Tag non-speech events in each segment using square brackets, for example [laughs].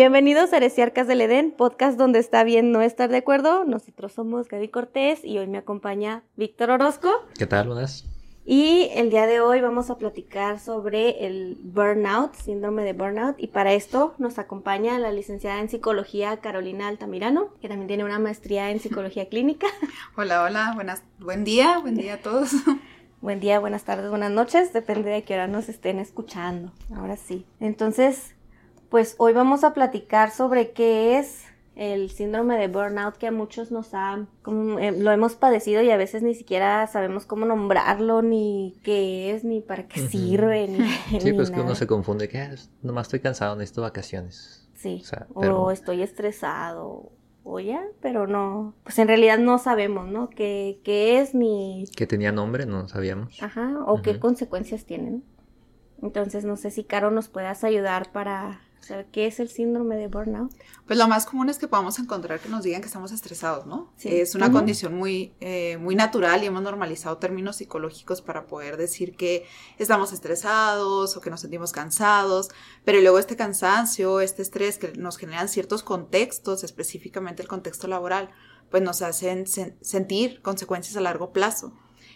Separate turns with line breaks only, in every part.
Bienvenidos a Heresiarcas del Edén, podcast donde está bien no estar de acuerdo. Nosotros somos Gaby Cortés y hoy me acompaña Víctor Orozco.
¿Qué tal, buenas?
Y el día de hoy vamos a platicar sobre el burnout, síndrome de burnout. Y para esto nos acompaña la licenciada en psicología Carolina Altamirano, que también tiene una maestría en psicología [laughs] clínica.
Hola, hola, buenas, buen día, buen día a todos. [laughs]
Buen día, buenas tardes, buenas noches, depende de qué hora nos estén escuchando. Ahora sí. Entonces, pues hoy vamos a platicar sobre qué es el síndrome de burnout que a muchos nos ha, como, eh, lo hemos padecido y a veces ni siquiera sabemos cómo nombrarlo, ni qué es, ni para qué sirve, ni,
Sí, [laughs]
ni
pues que uno se confunde que "Ah, nomás estoy cansado, necesito vacaciones.
Sí,
O sea,
o
pero-
estoy estresado, o ya, pero no, pues en realidad no sabemos, ¿no? ¿Qué, qué es ni,
Que tenía nombre, no sabíamos.
ajá, o qué consecuencias tienen. Entonces, no sé si, Caro, nos puedas ayudar para saber qué es el síndrome de burnout.
Pues lo más común es que podamos encontrar que nos digan que estamos estresados, ¿no?
Sí.
Es una condición muy, eh, muy natural y hemos normalizado términos psicológicos para poder decir que estamos estresados o que nos sentimos cansados, pero luego este cansancio, este estrés que nos generan ciertos contextos, específicamente el contexto laboral, pues nos hacen sen- sentir consecuencias a largo plazo.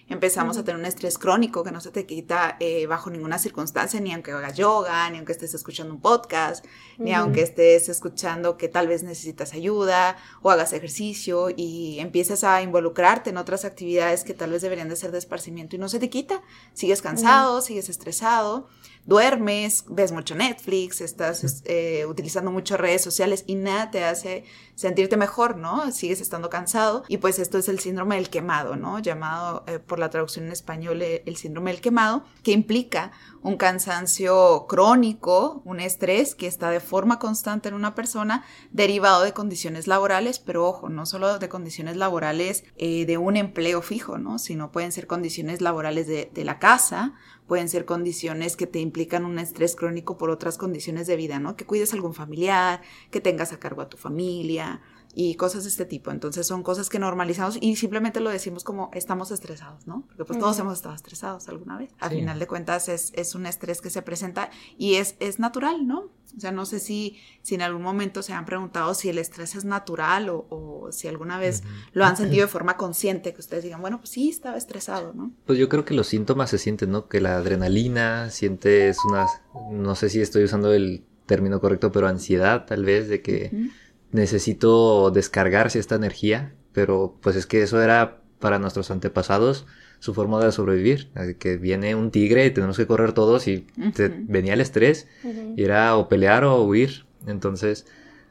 Empezamos a
Ujú.
tener un estrés crónico que no se te quita eh, bajo ninguna circunstancia, ni aunque hagas yoga, ni aunque estés escuchando un podcast, ni
Ujú.
aunque estés escuchando que tal vez necesitas ayuda o hagas ejercicio y empiezas a involucrarte en otras actividades que tal vez deberían de ser de esparcimiento y no se te quita. Sigues cansado, sigues estresado, duermes, ves mucho Netflix, estás es- eh, utilizando mucho redes sociales y nada te hace sentirte mejor, ¿no? Sigues estando cansado y pues esto es el síndrome del quemado, ¿no? Llamado eh, por la traducción en español eh, el síndrome del quemado, que implica un cansancio crónico, un estrés que está de forma constante en una persona derivado de condiciones laborales, pero ojo, no solo de condiciones laborales eh, de un empleo fijo, ¿no? Sino pueden ser condiciones laborales de, de la casa, pueden ser condiciones que te implican un estrés crónico por otras condiciones de vida, ¿no? Que cuides a algún familiar, que tengas a cargo a tu familia y cosas de este tipo. Entonces son cosas que normalizamos y simplemente lo decimos como estamos estresados, ¿no? Porque pues todos hemos estado estresados alguna vez. Al
Sí.
final de cuentas es, es un estrés que se presenta y es, es natural, ¿no? O sea, no sé si, si en algún momento se han preguntado si el estrés es natural o, o si alguna vez lo han sentido de forma consciente, que ustedes digan, bueno, pues sí, estaba estresado, ¿no?
Pues yo creo que los síntomas se sienten, ¿no? Que la adrenalina, sientes una, no sé si estoy usando el término correcto, pero ansiedad tal vez de que. Necesito descargar esta energía, pero pues es que eso era para nuestros antepasados su forma de sobrevivir, que viene un tigre y tenemos que correr todos y te- venía el estrés
Ujú.
y era o pelear o huir, entonces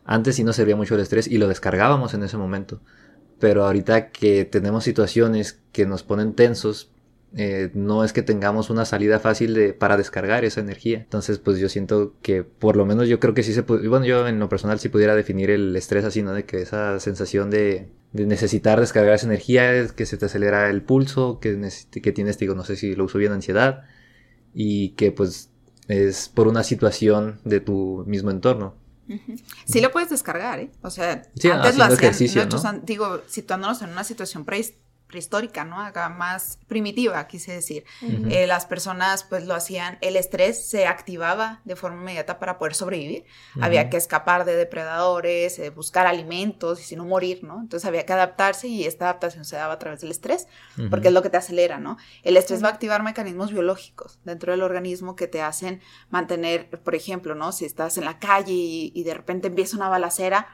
antes sí nos servía mucho el estrés y lo descargábamos en ese momento, pero ahorita que tenemos situaciones que nos ponen tensos, eh, no es que tengamos una salida fácil de, para descargar esa energía. Entonces, pues yo siento que por lo menos yo creo que sí se puede, bueno, yo en lo personal sí pudiera definir el estrés así, ¿no? De que esa sensación de, de necesitar descargar esa energía, es que se te acelera el pulso, que, que tienes, digo, no sé si lo uso bien, ansiedad, y que pues es por una situación de tu mismo entorno.
Sí lo puedes descargar, ¿eh? O sea,
Sí,
antes lo hacían
¿no?
digo, situándonos en una situación prehis- prehistórica, ¿no? Acá más primitiva, quise decir. Eh, las personas pues lo hacían, el estrés se activaba de forma inmediata para poder sobrevivir. Había
Ujú.
que escapar de depredadores, eh, buscar alimentos y si no morir, ¿no? Entonces había que adaptarse y esta adaptación se daba a través del estrés
Ujú.
porque es lo que te acelera, ¿no? El estrés va a activar mecanismos biológicos dentro del organismo que te hacen mantener, por ejemplo, ¿no? Si estás en la calle y, y de repente empieza una balacera,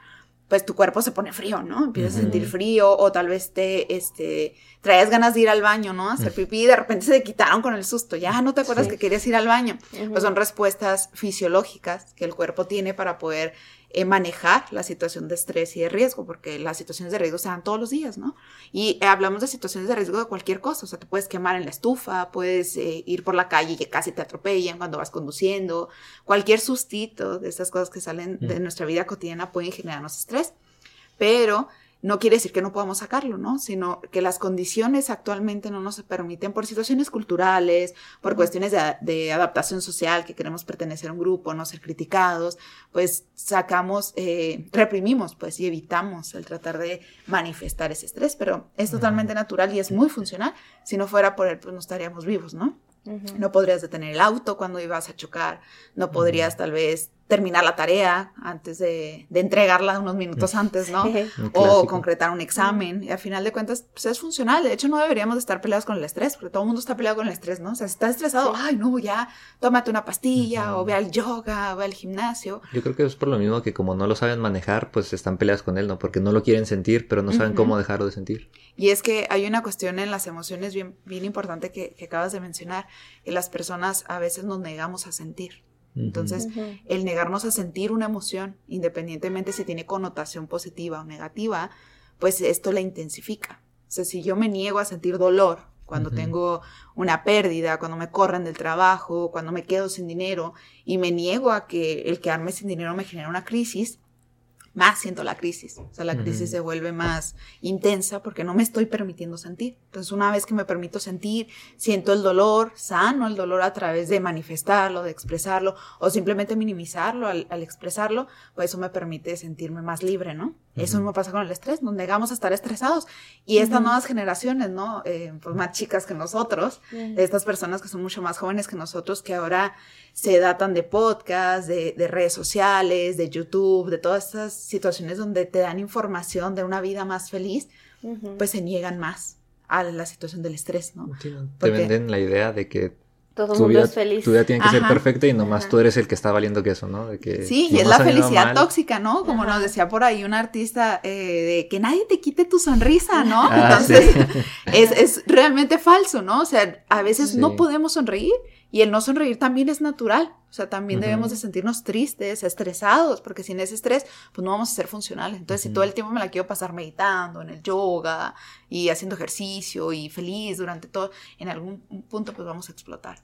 pues tu cuerpo se pone frío, ¿no? Empiezas a sentir frío o tal vez te, este, traes ganas de ir al baño, ¿no? A hacer pipí y de repente se te quitaron con el susto, ya no te acuerdas
Sí.
que querías ir al baño. Pues son respuestas fisiológicas que el cuerpo tiene para poder eh, manejar la situación de estrés y de riesgo, porque las situaciones de riesgo se dan todos los días, ¿no? Y eh, hablamos de situaciones de riesgo de cualquier cosa, o sea, te puedes quemar en la estufa, puedes eh, ir por la calle y que casi te atropellan cuando vas conduciendo, cualquier sustito de estas cosas que salen de nuestra vida cotidiana pueden generarnos estrés, pero no quiere decir que no podamos sacarlo, ¿no? Sino que las condiciones actualmente no nos permiten por situaciones culturales, por cuestiones de, de adaptación social, que queremos pertenecer a un grupo, no ser criticados, pues sacamos, eh, reprimimos, pues, y evitamos el tratar de manifestar ese estrés, pero es totalmente natural y es muy funcional. Si no fuera por él, pues no estaríamos vivos, ¿no? No podrías detener el auto cuando ibas a chocar, no podrías tal vez terminar la tarea antes de, de entregarla unos minutos antes, ¿no? [laughs] O concretar un examen. Y al final de cuentas, pues es funcional. De hecho, no deberíamos de estar peleados con el estrés, porque todo el mundo está peleado con el estrés, ¿no? O sea, si estás estresado, ay, no, ya, tómate una pastilla, o ve al yoga, o ve al gimnasio.
Yo creo que es por lo mismo que como no lo saben manejar, pues están peleadas con él, ¿no? Porque no lo quieren sentir, pero no saben cómo dejarlo de sentir.
Y es que hay una cuestión en las emociones bien, bien importante que, que acabas de mencionar, que las personas a veces nos negamos a sentir. Entonces, el negarnos a sentir una emoción, independientemente si tiene connotación positiva o negativa, pues esto la intensifica. O sea, si yo me niego a sentir dolor cuando tengo una pérdida, cuando me corren del trabajo, cuando me quedo sin dinero, y me niego a que el quedarme sin dinero me genere una crisis, más siento la crisis. O sea, la crisis se vuelve más intensa porque no me estoy permitiendo sentir. Entonces, una vez que me permito sentir, siento el dolor, sano el dolor a través de manifestarlo, de expresarlo o simplemente minimizarlo al, al expresarlo, pues eso me permite sentirme más libre, ¿no? Eso mismo pasa con el estrés, nos negamos a estar estresados. Y estas nuevas generaciones, ¿no? Eh, pues más chicas que nosotros, estas personas que son mucho más jóvenes que nosotros, que ahora se datan de podcasts, de, de redes sociales, de YouTube, de todas estas situaciones donde te dan información de una vida más feliz,
Ujú.
pues se niegan más a la situación del estrés, ¿no?
Sí, ¿no? Te
Porque-
venden la idea de que
todo
tu
mundo
vida,
es feliz.
tu vida tiene que ser
Ajá.
perfecta y nomás
Ajá.
tú eres el que está valiendo queso, ¿no? De que
Sí, y es la felicidad
mal.
tóxica, ¿no? Como
Ajá.
nos decía por ahí un artista, eh, de que nadie te quite tu sonrisa, ¿no?
Ah,
Entonces,
sí. [laughs]
es, es realmente falso, ¿no? O sea, a veces
Sí.
no podemos sonreír y el no sonreír también es natural. O sea, también debemos de sentirnos tristes, estresados, porque sin ese estrés, pues no vamos a ser funcionales. Entonces, si todo el tiempo me la quiero pasar meditando, en el yoga y haciendo ejercicio y feliz durante todo, en algún punto pues vamos a explotar.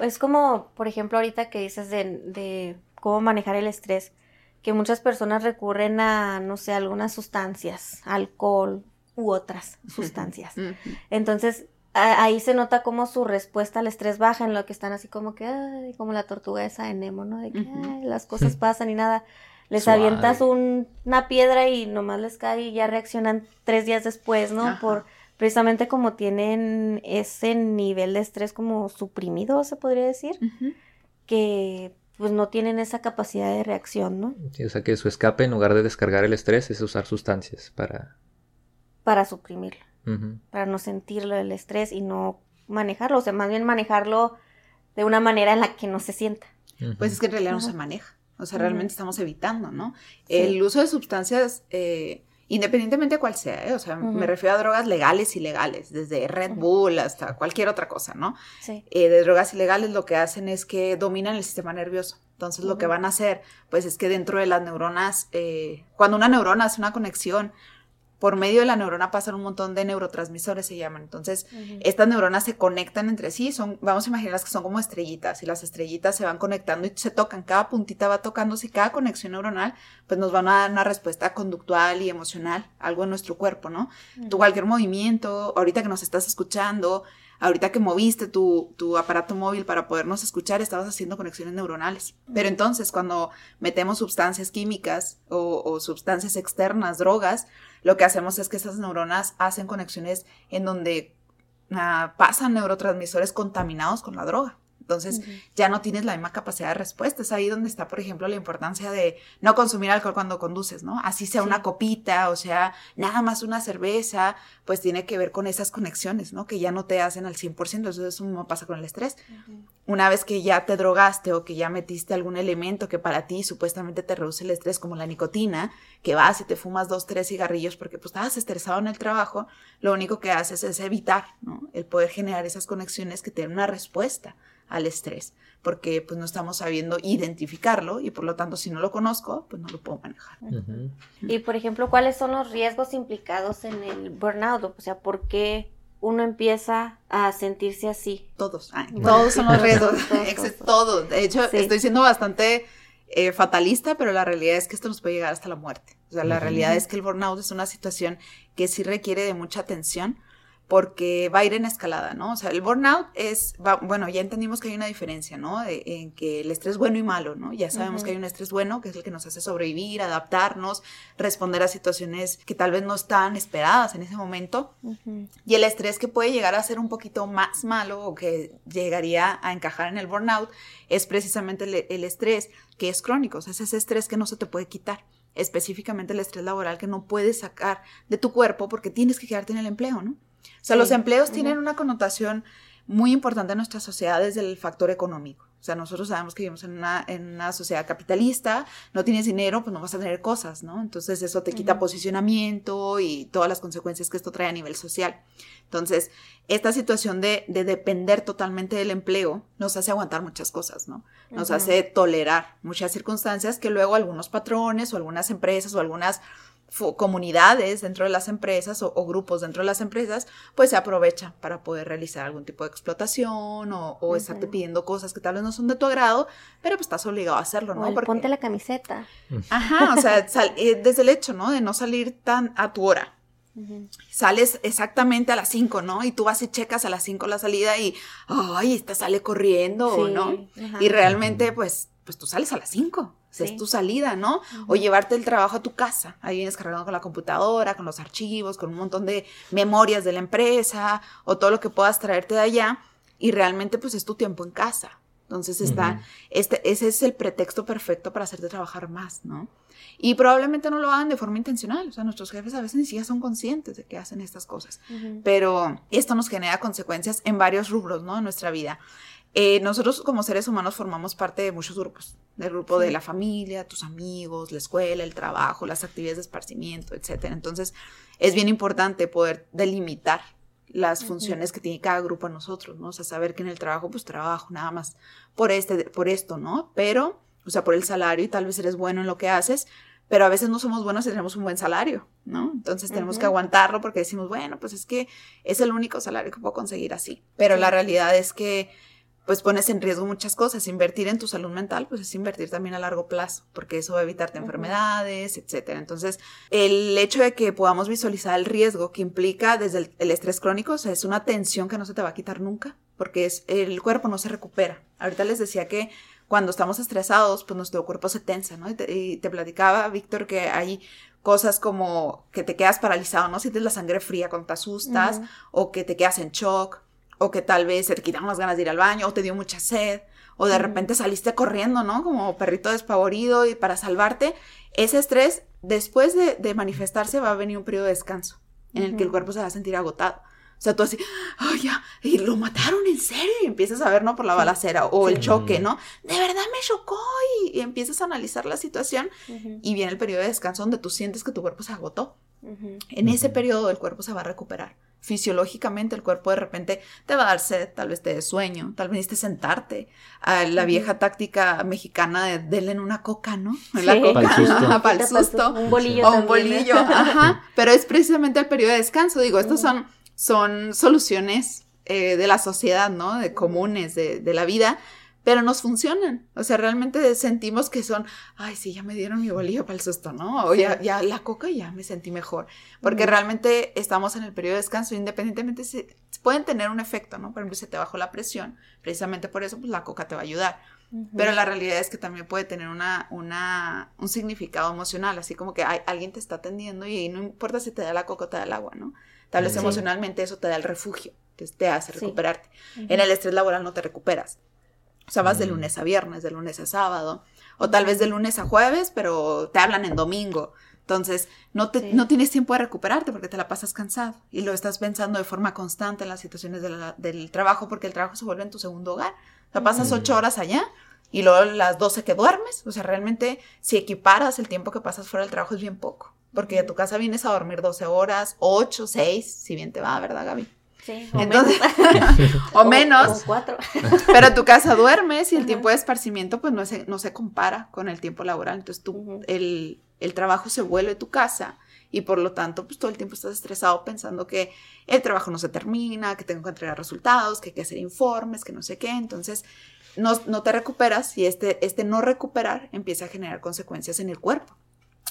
Es como, por ejemplo, ahorita que dices de, de cómo manejar el estrés, que muchas personas recurren a, no sé, algunas sustancias, alcohol u otras [laughs] sustancias. Entonces, ahí se nota cómo su respuesta al estrés baja, en lo que están así como que, ay, como la tortuga esa de Nemo, ¿no? De que, ay, las cosas [laughs] pasan y nada. Les
Suave.
avientas un- una piedra y nomás les cae y ya reaccionan tres días después, ¿no?
Ajá.
Por precisamente como tienen ese nivel de estrés como suprimido, se podría decir, que pues no tienen esa capacidad de reacción, ¿no?
Sí, o sea que su escape en lugar de descargar el estrés es usar sustancias para...
Para suprimirlo, Para no sentirlo el estrés y no manejarlo, o sea, más bien manejarlo de una manera en la que no se sienta.
Pues es que en realidad no se maneja. O sea, realmente estamos evitando, ¿no?
Sí.
El uso de sustancias, eh, independientemente de cuál sea, ¿eh? o sea, me refiero a drogas legales y ilegales, desde Red. Bull hasta cualquier otra cosa, ¿no?
Sí.
Eh, de drogas ilegales lo que hacen es que dominan el sistema nervioso. Entonces lo que van a hacer, pues es que dentro de las neuronas, eh, cuando una neurona hace una conexión, por medio de la neurona pasan un montón de neurotransmisores, se llaman. Entonces, estas neuronas se conectan entre sí, son, vamos a imaginarlas que son como estrellitas, y las estrellitas se van conectando y se tocan, cada puntita va tocándose y cada conexión neuronal, pues nos van a dar una respuesta conductual y emocional, algo en nuestro cuerpo, ¿no? Tu cualquier movimiento, ahorita que nos estás escuchando, ahorita que moviste tu, tu aparato móvil para podernos escuchar, estabas haciendo conexiones neuronales. Pero entonces, cuando metemos sustancias químicas o, o sustancias externas, drogas, lo que hacemos es que esas neuronas hacen conexiones en donde ah, pasan neurotransmisores contaminados con la droga. Entonces, ya no tienes la misma capacidad de respuesta. Es ahí donde está, por ejemplo, la importancia de no consumir alcohol cuando conduces, ¿no? Así sea
Sí.
una copita, o sea, nada más una cerveza, pues tiene que ver con esas conexiones, ¿no? Que ya no te hacen al 100%. Eso eso mismo pasa con el estrés. Una vez que ya te drogaste o que ya metiste algún elemento que para ti supuestamente te reduce el estrés, como la nicotina, que vas y te fumas dos, tres cigarrillos porque pues estabas estresado en el trabajo, lo único que haces es evitar, ¿no? El poder generar esas conexiones que te den una respuesta al estrés, porque pues no estamos sabiendo identificarlo y por lo tanto si no lo conozco, pues no lo puedo manejar.
Y por ejemplo, ¿cuáles son los riesgos implicados en el burnout? O sea, ¿por qué uno empieza a sentirse así?
Todos, ay,
Bueno,
todos son los riesgos,
todos, todos.
De hecho,
Sí.
estoy siendo bastante eh, fatalista, pero la realidad es que esto nos puede llegar hasta la muerte. O sea, la realidad es que el burnout es una situación que sí requiere de mucha atención, porque va a ir en escalada, ¿no? O sea, el burnout es, bueno, ya entendimos que hay una diferencia, ¿no? en que el estrés bueno y malo, ¿no? Ya sabemos que hay un estrés bueno, que es el que nos hace sobrevivir, adaptarnos, responder a situaciones que tal vez no están esperadas en ese momento. Y el estrés que puede llegar a ser un poquito más malo o que llegaría a encajar en el burnout es precisamente el, el estrés que es crónico, o sea, es ese estrés que no se te puede quitar específicamente el estrés laboral que no puedes sacar de tu cuerpo porque tienes que quedarte en el empleo, ¿no? O sea, los empleos tienen una connotación muy importante en nuestra sociedad desde el factor económico. O sea, nosotros sabemos que vivimos en una, en una sociedad capitalista, no tienes dinero, pues no vas a tener cosas, ¿no? Entonces eso te quita posicionamiento y todas las consecuencias que esto trae a nivel social. Entonces, esta situación de, de depender totalmente del empleo nos hace aguantar muchas cosas, ¿no? Nos hace tolerar muchas circunstancias que luego algunos patrones o algunas empresas o algunas comunidades dentro de las empresas o, grupos dentro de las empresas, pues se aprovechan para poder realizar algún tipo de explotación o, estarte pidiendo cosas que tal vez no son de tu agrado, pero pues estás obligado a hacerlo, ¿no?
Porque... ponte la camiseta.
Ajá, o sea, [laughs] eh, desde el hecho, ¿no? De no salir tan a tu hora. Sales exactamente a las 5, ¿no? Y tú vas y checas a las 5 la salida y, ay, esta sale corriendo, ¿no? Y realmente, pues, pues tú sales a las 5 es tu salida, ¿no? O llevarte el trabajo a tu casa. Ahí vienes cargando con la computadora, con los archivos, con un montón de memorias de la empresa o todo lo que puedas traerte de allá. Y realmente, pues es tu tiempo en casa. Entonces está, este, ese es el pretexto perfecto para hacerte trabajar más, ¿no? Y probablemente no lo hagan de forma intencional. O sea, nuestros jefes a veces ni siquiera son conscientes de que hacen estas cosas. Pero esto nos genera consecuencias en varios rubros, ¿no? En nuestra vida. Eh, nosotros como seres humanos formamos parte de muchos grupos, del grupo de la familia, tus amigos, la escuela, el trabajo, las actividades de esparcimiento, etc. Entonces, es bien importante poder delimitar las funciones que tiene cada grupo a nosotros, ¿no? O sea, saber que en el trabajo, pues trabajo nada más por, este, por esto, ¿no? Pero, o sea, por el salario y tal vez eres bueno en lo que haces, pero a veces no somos buenos y tenemos un buen salario, ¿no? Entonces tenemos que aguantarlo porque decimos, bueno, pues es que es el único salario que puedo conseguir así. Pero la realidad es que pues pones en riesgo muchas cosas. Invertir en tu salud mental, pues es invertir también a largo plazo, porque eso va a evitarte enfermedades, etcétera. Entonces, el hecho de que podamos visualizar el riesgo que implica desde el, estrés crónico, o sea, es una tensión que no se te va a quitar nunca, porque es, el cuerpo no se recupera. Ahorita les decía que cuando estamos estresados, pues nuestro cuerpo se tensa, ¿no? Y te, platicaba, Víctor, que hay cosas como que te quedas paralizado, ¿no? Sientes la sangre fría cuando te asustas, o que te quedas en shock, o que tal vez se te quitaron las ganas de ir al baño, o te dio mucha sed, o de repente saliste corriendo, ¿no? Como perrito despavorido y para salvarte. Ese estrés, después de, manifestarse, va a venir un periodo de descanso en el que el cuerpo se va a sentir agotado. O sea, tú así, ay, ya, y lo mataron en serio, y empiezas a ver, ¿no? Por la balacera o el choque, ¿no? De verdad me chocó, y, empiezas a analizar la situación, y viene el periodo de descanso donde tú sientes que tu cuerpo se agotó. En ese periodo el cuerpo se va a recuperar fisiológicamente el cuerpo de repente te va a dar sed, tal vez te dé sueño, tal vez necesites sentarte. a la vieja táctica mexicana de denle en una coca, ¿no? La coca, para el susto.
Un bolillo.
O un bolillo, ajá. Pero es precisamente el periodo de descanso. Digo, estos son, son soluciones eh, de la sociedad, ¿no? De comunes, de, de la vida pero nos funcionan. O sea, realmente sentimos que son, ay, sí, ya me dieron mi bolillo para el susto, ¿no? O ya, ya la coca ya me sentí mejor. Porque realmente estamos en el periodo de descanso, independientemente se, pueden tener un efecto, ¿no? Por ejemplo, se te bajó la presión, precisamente por eso, pues la coca te va a ayudar. Pero la realidad es que también puede tener una, una, un significado emocional, así como que hay, alguien te está atendiendo y no importa si te da la coca o te da el agua, ¿no? Tal vez emocionalmente eso te da el refugio, te, te hace recuperarte. En el estrés laboral no te recuperas o sea, vas de lunes a viernes, de lunes a sábado, o tal vez de lunes a jueves, pero te hablan en domingo. Entonces, no, te, no tienes tiempo de recuperarte porque te la pasas cansado y lo estás pensando de forma constante en las situaciones del trabajo porque el trabajo se vuelve en tu segundo hogar. O sea, pasas ocho horas allá y luego las doce que duermes. O sea, realmente si equiparas el tiempo que pasas fuera del trabajo es bien poco. Porque a tu casa vienes a dormir 12 horas, 8, 6, si bien te va, ¿verdad, Gaby?
O Entonces,
menos. [laughs] o menos.
O cuatro. [laughs]
pero tu casa duermes y el tiempo de esparcimiento pues no se, no se compara con el tiempo laboral. Entonces tú, el, el trabajo se vuelve tu casa y por lo tanto pues todo el tiempo estás estresado pensando que el trabajo no se termina, que tengo que entregar resultados, que hay que hacer informes, que no sé qué. Entonces no, no te recuperas y este, este no recuperar empieza a generar consecuencias en el cuerpo.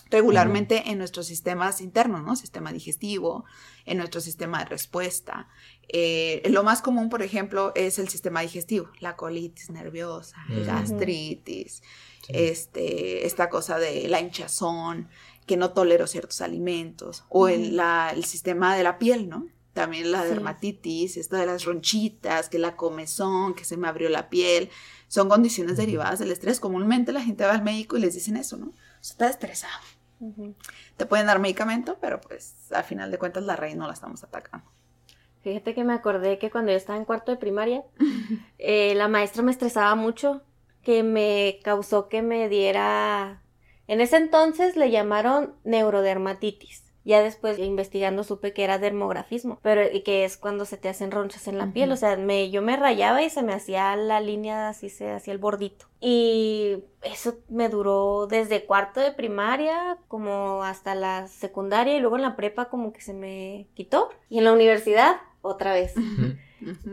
Regularmente en nuestros sistemas internos, ¿no? Sistema digestivo, en nuestro sistema de respuesta. Eh, lo más común, por ejemplo, es el sistema digestivo, la colitis nerviosa, gastritis, este, esta cosa de la hinchazón, que no tolero ciertos alimentos, o el, el sistema de la piel, ¿no? También la dermatitis, esto de las ronchitas, que la comezón, que se me abrió la piel, son condiciones derivadas del estrés. Comúnmente la gente va al médico y les dicen eso, ¿no? Está estresado. Te pueden dar medicamento, pero pues al final de cuentas la raíz no la estamos atacando.
Fíjate que me acordé que cuando yo estaba en cuarto de primaria, [laughs] eh, la maestra me estresaba mucho, que me causó que me diera... En ese entonces le llamaron neurodermatitis. Ya después investigando supe que era dermografismo, pero que es cuando se te hacen ronchas en la piel, o sea, me, yo me rayaba y se me hacía la línea así, se hacía el bordito. Y eso me duró desde cuarto de primaria como hasta la secundaria y luego en la prepa como que se me quitó. Y en la universidad otra vez.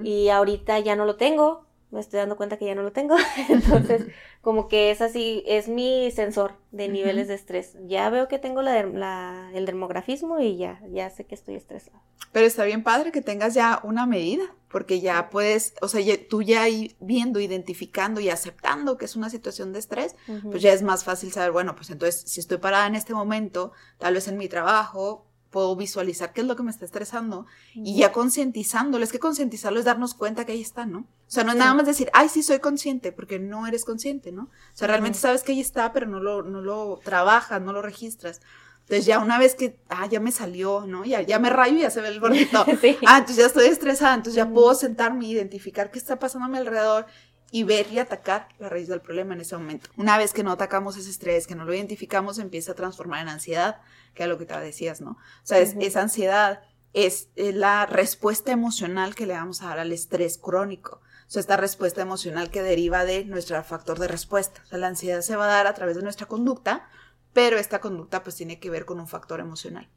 Y ahorita ya no lo tengo, me estoy dando cuenta que ya no lo tengo. [laughs] Entonces, [laughs] como que es así, es mi sensor de niveles de estrés. Ya veo que tengo la, el dermografismo y ya, ya sé que estoy estresada.
Pero está bien padre que tengas ya una medida, porque ya puedes, o sea, tú ya viendo, identificando y aceptando que es una situación de estrés, pues ya es más fácil saber, bueno, pues entonces si estoy parada en este momento, tal vez en mi trabajo, puedo visualizar qué es lo que me está estresando y ya concientizándolo. Es que concientizarlo es darnos cuenta que ahí está, ¿no? O sea, no es nada más decir, ay, sí soy consciente, porque no eres consciente, ¿no? O sea, realmente sabes que ahí está, pero no lo, no lo trabajas, no lo registras. Entonces ya una vez que, ah, ya me salió, ¿no? Ya, ya me rayo y ya se ve el gordito. [laughs] Ah, entonces ya estoy estresada, entonces ya puedo sentarme, identificar qué está pasando a mi alrededor y ver y atacar la raíz del problema en ese momento. Una vez que no atacamos ese estrés, que no lo identificamos, empieza a transformar en ansiedad, que es lo que te decías, ¿no? O sea, es, esa ansiedad es, la respuesta emocional que le vamos a dar al estrés crónico. O sea, esta respuesta emocional que deriva de nuestro factor de respuesta. O sea, la ansiedad se va a dar a través de nuestra conducta, pero esta conducta pues tiene que ver con un factor emocional.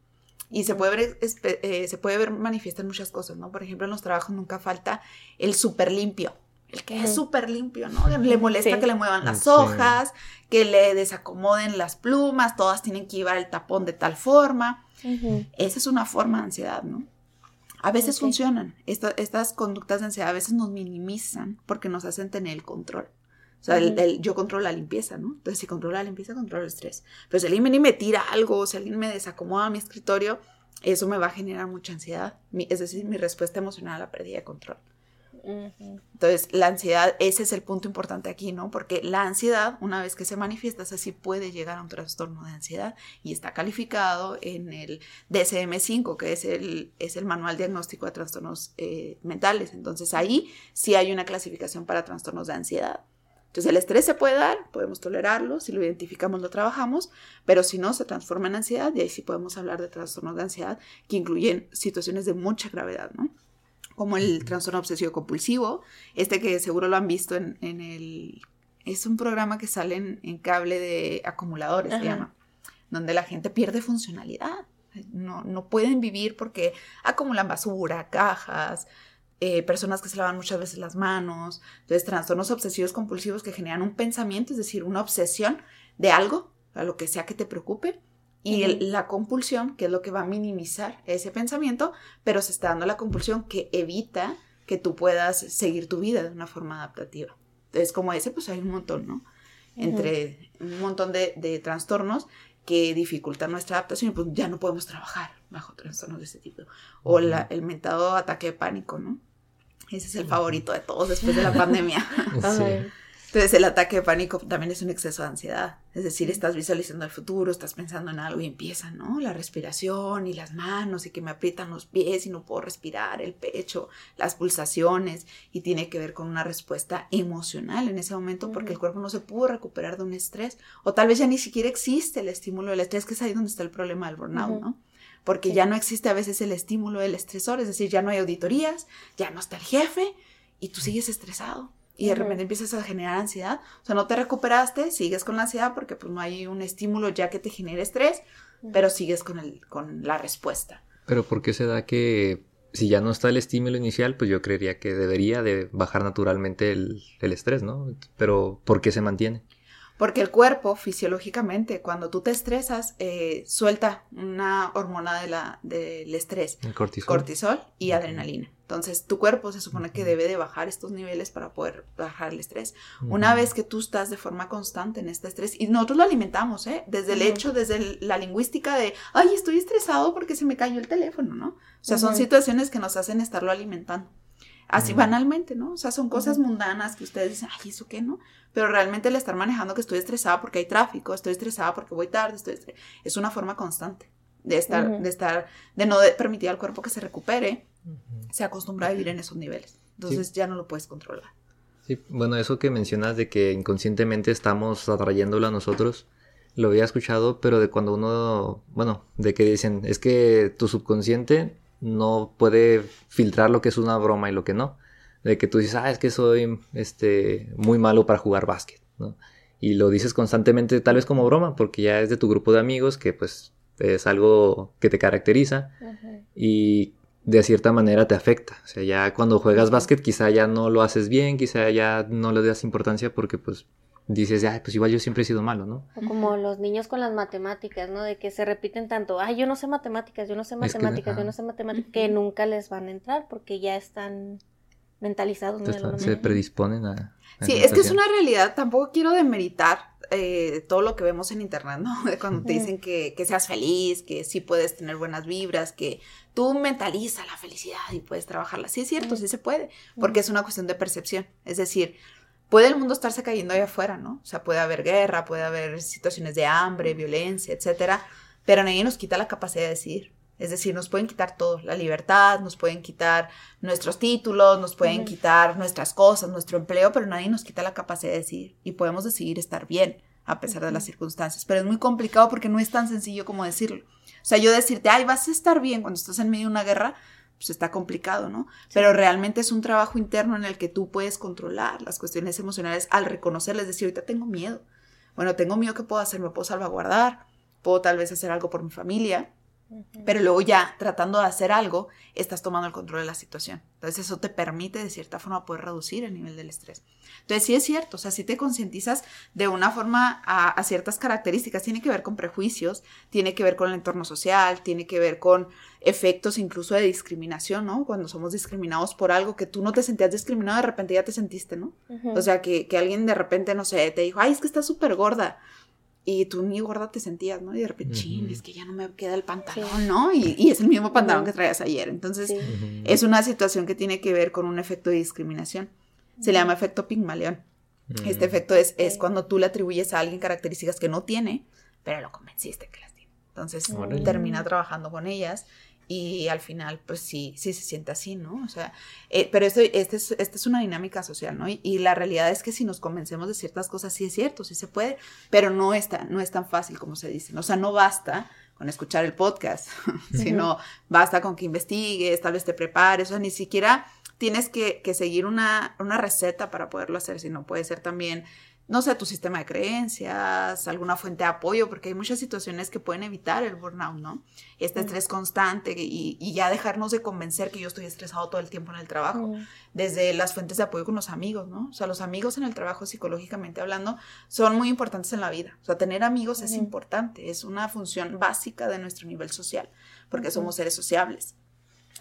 Y se puede ver, eh, se puede ver manifiesta en muchas cosas, ¿no? Por ejemplo, en los trabajos nunca falta el súper limpio el que es súper limpio, ¿no? Le molesta que le muevan las hojas, que le desacomoden las plumas, todas tienen que llevar el tapón de tal forma. Esa es una forma de ansiedad, ¿no? A veces funcionan. estas conductas de ansiedad a veces nos minimizan porque nos hacen tener el control. O sea, el, yo controlo la limpieza, ¿no? Entonces, si controlo la limpieza, controlo el estrés. Pero si alguien viene y me tira algo, si alguien me desacomoda mi escritorio, eso me va a generar mucha ansiedad. es decir, mi respuesta emocional a la pérdida de control. Entonces, la ansiedad, ese es el punto importante aquí, ¿no? Porque la ansiedad, una vez que se manifiesta, así puede llegar a un trastorno de ansiedad y está calificado en el DSM-5, que es el, es el Manual Diagnóstico de Trastornos eh, Mentales. Entonces, ahí sí hay una clasificación para trastornos de ansiedad. Entonces, el estrés se puede dar, podemos tolerarlo, si lo identificamos, lo trabajamos, pero si no, se transforma en ansiedad y ahí sí podemos hablar de trastornos de ansiedad que incluyen situaciones de mucha gravedad, ¿no? Como el trastorno obsesivo compulsivo, este que seguro lo han visto en, el... Es un programa que sale en, cable de acumuladores, se llama, donde la gente pierde funcionalidad. No, no pueden vivir porque acumulan basura, cajas, eh, personas que se lavan muchas veces las manos, entonces trastornos obsesivos compulsivos que generan un pensamiento, es decir, una obsesión de algo, a lo que sea que te preocupe, y la compulsión, que es lo que va a minimizar ese pensamiento, pero se está dando la compulsión que evita que tú puedas seguir tu vida de una forma adaptativa. Entonces, como ese, pues hay un montón, ¿no? Entre un montón de, trastornos que dificultan nuestra adaptación y pues ya no podemos trabajar bajo trastornos de este tipo. O el mentado ataque de pánico, ¿no? Ese es el favorito de todos después de la pandemia. [laughs] sí. Entonces el ataque de pánico también es un exceso de ansiedad. Es decir, estás visualizando el futuro, estás pensando en algo y empieza, ¿no? La respiración y las manos y que me aprietan los pies y no puedo respirar, el pecho, las pulsaciones. Y tiene que ver con una respuesta emocional en ese momento porque el cuerpo no se pudo recuperar de un estrés. O tal vez ya ni siquiera existe el estímulo del estrés, que es ahí donde está el problema del burnout, ¿no? Porque ya no existe a veces el estímulo del estresor, es decir, ya no hay auditorías, ya no está el jefe y tú sigues estresado y de repente empiezas a generar ansiedad. O sea, no te recuperaste, sigues con la ansiedad porque pues no hay un estímulo ya que te genere estrés, pero sigues con, el, con la respuesta.
Pero ¿por qué se da que si ya no está el estímulo inicial, pues yo creería que debería de bajar naturalmente el, el estrés, ¿no? Pero ¿por qué se mantiene?
Porque el cuerpo, fisiológicamente, cuando tú te estresas, eh, suelta una hormona de la, del estrés.
El cortisol.
Cortisol y adrenalina. Entonces, tu cuerpo se supone que debe de bajar estos niveles para poder bajar el estrés. Una vez que tú estás de forma constante en este estrés, y nosotros lo alimentamos, ¿eh? Desde el hecho, desde la lingüística de, ay, estoy estresado porque se me cayó el teléfono, ¿no? O sea, son situaciones que nos hacen estarlo alimentando. Así banalmente, ¿no? O sea, son cosas mundanas que ustedes dicen, ay, ¿eso qué, no? Pero realmente el estar manejando que estoy estresada porque hay tráfico, estoy estresada porque voy tarde, estoy es una forma constante de estar, de estar, de no permitir al cuerpo que se recupere, se acostumbra a vivir en esos niveles. Entonces ya no lo puedes controlar.
Sí, bueno, eso que mencionas de que inconscientemente estamos atrayéndolo a nosotros, lo había escuchado, pero de cuando uno, bueno, de que dicen, es que tu subconsciente no puede filtrar lo que es una broma y lo que no. De que tú dices, ah, es que soy este, muy malo para jugar básquet, ¿no? Y lo dices constantemente, tal vez como broma, porque ya es de tu grupo de amigos, que pues es algo que te caracteriza y de cierta manera te afecta. O sea, ya cuando juegas básquet quizá ya no lo haces bien, quizá ya no le das importancia porque pues dices, ay, pues igual yo siempre he sido malo, ¿no?
O como los niños con las matemáticas, ¿no? De que se repiten tanto, ay, yo no sé matemáticas, yo no sé matemáticas, yo no sé matemáticas, que nunca les van a entrar porque ya están mentalizados.
se predisponen a...
sí, es que es una realidad, tampoco quiero demeritar eh, todo lo que vemos en internet, ¿no? [laughs] Cuando te dicen que, que, seas feliz, que sí puedes tener buenas vibras, que tú mentaliza la felicidad y puedes trabajarla. Sí es cierto, sí se puede, porque es una cuestión de percepción. Es decir, puede el mundo estarse cayendo ahí afuera, ¿no? O sea, puede haber guerra, puede haber situaciones de hambre, violencia, etcétera, pero nadie nos quita la capacidad de decidir. Es decir, nos pueden quitar todo, la libertad, nos pueden quitar nuestros títulos, nos pueden quitar nuestras cosas, nuestro empleo, pero nadie nos quita la capacidad de decidir y podemos decidir estar bien a pesar de las circunstancias. Pero es muy complicado porque no es tan sencillo como decirlo. O sea, yo decirte, ay, vas a estar bien cuando estás en medio de una guerra, pues está complicado, ¿no? Pero realmente es un trabajo interno en el que tú puedes controlar las cuestiones emocionales al reconocerles, decir, ahorita tengo miedo. Bueno, tengo miedo, ¿qué puedo hacer? ¿Me puedo salvaguardar? ¿Puedo tal vez hacer algo por mi familia? Pero luego ya, tratando de hacer algo, estás tomando el control de la situación. Entonces eso te permite de cierta forma poder reducir el nivel del estrés. Entonces sí es cierto, o sea, si te concientizas de una forma a, ciertas características, tiene que ver con prejuicios, tiene que ver con el entorno social, tiene que ver con efectos incluso de discriminación, ¿no? Cuando somos discriminados por algo que tú no te sentías discriminado, de repente ya te sentiste, ¿no? O sea, que, que, alguien de repente, no sé, te dijo, ay, es que estás súper gorda y tú ni gorda te sentías, ¿no? Y de repente, es que ya no me queda el pantalón, ¿no? Y, es el mismo pantalón que traías ayer. Entonces, es una situación que tiene que ver con un efecto de discriminación. Se le llama efecto Pigmalión. Este efecto es, es cuando tú le atribuyes a alguien características que no tiene, pero lo convenciste que las tiene. Entonces, termina trabajando con ellas y al final, pues sí, sí se siente así, ¿no? O sea, eh, pero esto, este es, esta es una dinámica social, ¿no? Y, la realidad es que si nos convencemos de ciertas cosas, sí es cierto, sí se puede, pero no es tan, no es tan fácil como se dice. O sea, no basta con escuchar el podcast, [laughs] sino basta con que investigues, tal vez te prepares, o sea, ni siquiera tienes que, que seguir una, una receta para poderlo hacer, sino puede ser también no sé, tu sistema de creencias, alguna fuente de apoyo, porque hay muchas situaciones que pueden evitar el burnout, ¿no? Este estrés constante y, ya dejarnos de convencer que yo estoy estresado todo el tiempo en el trabajo, desde las fuentes de apoyo con los amigos, ¿no? O sea, los amigos en el trabajo, psicológicamente hablando, son muy importantes en la vida. O sea, tener amigos es importante, es una función básica de nuestro nivel social, porque somos seres sociables.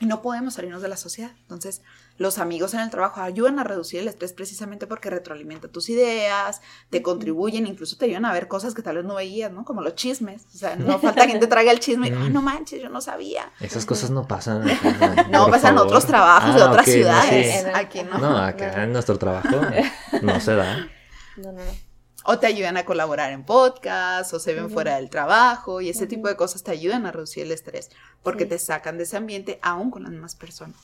Y no podemos salirnos de la sociedad. Entonces, los amigos en el trabajo ayudan a reducir el estrés precisamente porque retroalimentan tus ideas, te contribuyen, incluso te ayudan a ver cosas que tal vez no veías, ¿no? Como los chismes. O sea, no [laughs] falta quien te traiga el chisme. Ah, no manches, yo no sabía.
Esas cosas no pasan. [laughs]
no, pasan en otros trabajos de ah, otras ciudades. Aquí no.
No, acá en nuestro trabajo no se da.
No, no, no o te ayudan a colaborar en podcast, o se ven fuera del trabajo, y ese tipo de cosas te ayudan a reducir el estrés, porque te sacan de ese ambiente aún con las mismas personas.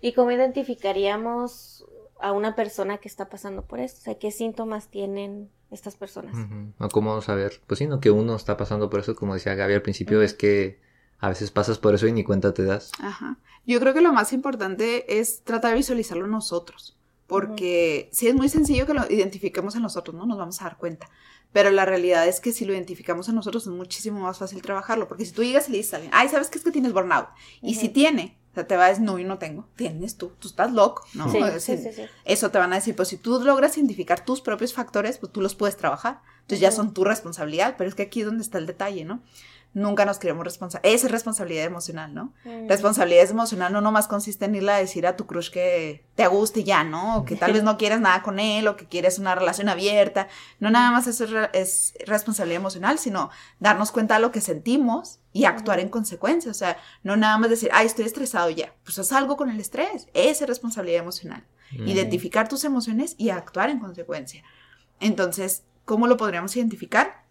¿Y cómo identificaríamos a una persona que está pasando por esto? O sea, ¿qué síntomas tienen estas personas?
O cómo saber, pues sí, no, que uno está pasando por eso, como decía Gaby al principio, es que a veces pasas por eso y ni cuenta te das.
Ajá. Yo creo que lo más importante es tratar de visualizarlo nosotros porque sí es muy sencillo que lo identifiquemos en nosotros, ¿no? Nos vamos a dar cuenta. Pero la realidad es que si lo identificamos en nosotros es muchísimo más fácil trabajarlo, porque si tú llegas y le dices a alguien, ay, ¿sabes qué es que tienes burnout? Y si tiene, sea, te va a decir, no, yo no tengo. Tienes tú, tú estás loco, ¿no?
Sí,
O
sí, sí.
Eso te van a decir, pues si tú logras identificar tus propios factores, pues tú los puedes trabajar. Entonces ya son tu responsabilidad, pero es que aquí es donde está el detalle, ¿no? Nunca nos queremos responsabilidad. Esa es responsabilidad emocional, ¿no?
Mm.
Responsabilidad emocional no nomás consiste en irle a decir a tu crush que te guste y ya, ¿no? O que tal vez no quieres nada con él o que quieres una relación abierta. No nada más eso es, re- es responsabilidad emocional, sino darnos cuenta de lo que sentimos y actuar en consecuencia. O sea, no nada más decir, ay, estoy estresado ya. Pues haz algo con el estrés. Esa es responsabilidad emocional.
Mm.
Identificar tus emociones y actuar en consecuencia. Entonces, ¿cómo lo podríamos identificar?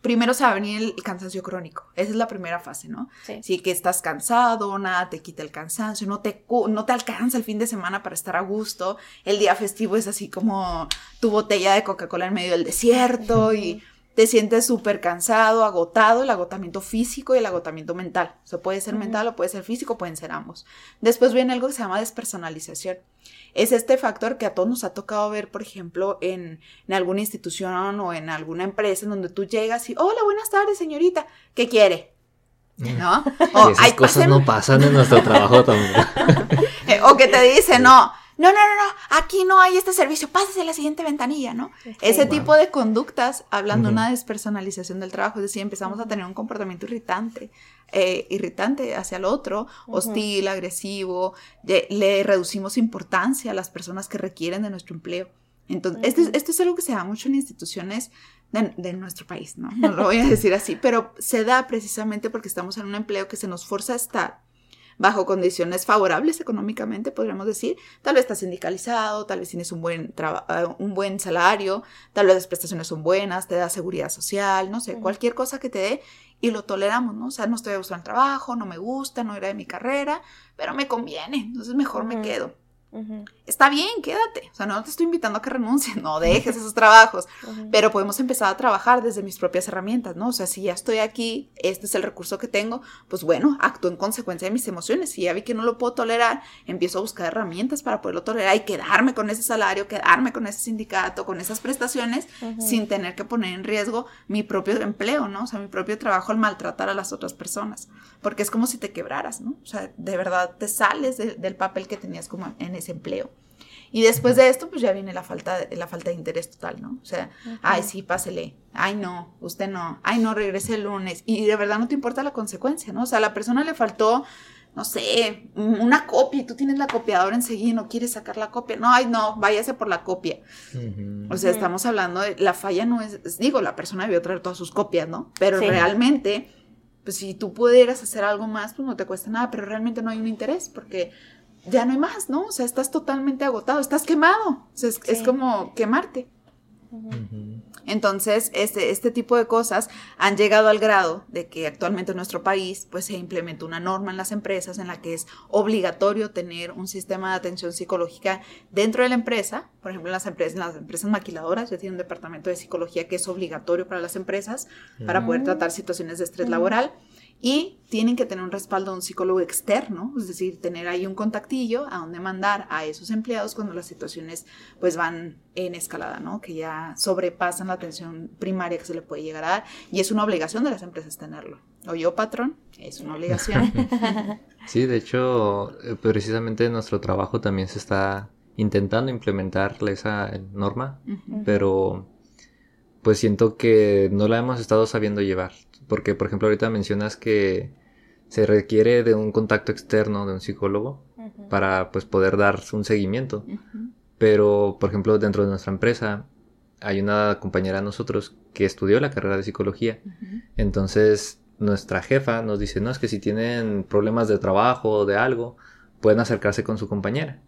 Primero se va a venir el cansancio crónico. Esa es la primera fase, ¿no?
Sí.
Sí, que estás cansado, nada te quita el cansancio, no te, no te alcanza el fin de semana para estar a gusto. El día festivo es así como tu botella de Coca-Cola en medio del desierto y te sientes súper cansado, agotado, el agotamiento físico y el agotamiento mental. O sea, puede ser mental o puede ser físico, pueden ser ambos. Después viene algo que se llama despersonalización. Es este factor que a todos nos ha tocado ver, por ejemplo, en, en alguna institución o en alguna empresa en donde tú llegas y, hola, buenas tardes, señorita, ¿qué quiere? ¿No? [laughs] O,
Y esas
"Ay,
cosas
páseme".
no pasan en nuestro trabajo tampoco. [laughs]
Eh, o que te dice, no, no, no, no, no, aquí no hay este servicio, pásese a la siguiente ventanilla, ¿no? Ese
Wow.
tipo de conductas, hablando de una despersonalización del trabajo, es decir, empezamos a tener un comportamiento irritante, eh, irritante hacia el otro, hostil, agresivo, de- le reducimos importancia a las personas que requieren de nuestro empleo. Entonces, esto, es,
Ujú.
esto es algo que se da mucho en instituciones de, de nuestro país, ¿no? No lo voy a [laughs] decir así, pero se da precisamente porque estamos en un empleo que se nos forza a estar bajo condiciones favorables económicamente, podríamos decir. Tal vez estás sindicalizado, tal vez tienes un buen, eh, un buen salario, tal vez las prestaciones son buenas, te da seguridad social, no sé, cualquier cosa que te dé y lo toleramos, ¿no? O sea, no estoy buscando trabajo, no me gusta, no era de mi carrera, pero me conviene, entonces mejor me
Ujú.
Está bien, quédate. O sea, no te estoy invitando a que renuncies, no dejes esos trabajos pero podemos empezar a trabajar desde mis propias herramientas, ¿no? O sea, si ya estoy aquí, este es el recurso que tengo, pues bueno, actúo en consecuencia de mis emociones. Si ya vi que no lo puedo tolerar, empiezo a buscar herramientas para poderlo tolerar y quedarme con ese salario, quedarme con ese sindicato, con esas prestaciones, sin tener que poner en riesgo mi propio empleo, ¿no? O sea, mi propio trabajo al maltratar a las otras personas. Porque es como si te quebraras, ¿no? O sea, de verdad te sales de- del papel que tenías como en ese empleo. Y después de esto, pues ya viene la falta, de- la falta de interés total, ¿no? O sea, ay, sí, pásele. Ay, no, usted no. Ay, no, regrese el lunes. Y de verdad no te importa la consecuencia, ¿no? O sea, a la persona le faltó, no sé, una copia y tú tienes la copiadora enseguida y no quieres sacar la copia. No, ay, no, váyase por la copia. O sea, estamos hablando de, la falla no es, es- digo, la persona debió traer todas sus copias, ¿no? Pero
Sí.
realmente, pues si tú pudieras hacer algo más, pues no te cuesta nada, pero realmente no hay un interés porque ya no hay más, ¿no? O sea, estás totalmente agotado, estás quemado. O sea, es, es como quemarte. Entonces, este, este tipo de cosas han llegado al grado de que actualmente en nuestro país pues se implementó una norma en las empresas en la que es obligatorio tener un sistema de atención psicológica dentro de la empresa. Por ejemplo, en las empresas, en las empresas maquiladoras ya tienen un departamento de psicología que es obligatorio para las empresas para poder
Mm.
tratar situaciones de estrés
Mm.
laboral. Y tienen que tener un respaldo de un psicólogo externo, es decir, tener ahí un contactillo a donde mandar a esos empleados cuando las situaciones pues van en escalada, ¿no? Que ya sobrepasan la atención primaria que se le puede llegar a dar y es una obligación de las empresas tenerlo. O yo, patrón, es una obligación. [laughs]
Sí, de hecho, eh, precisamente en nuestro trabajo también se está intentando implementar esa norma, pero pues siento que no la hemos estado sabiendo llevar. Porque, por ejemplo, ahorita mencionas que se requiere de un contacto externo de un psicólogo para pues poder dar un seguimiento. Pero, por ejemplo, dentro de nuestra empresa hay una compañera de nosotros que estudió la carrera de psicología. Entonces, nuestra jefa nos dice, no, es que si tienen problemas de trabajo o de algo, pueden acercarse con su compañera.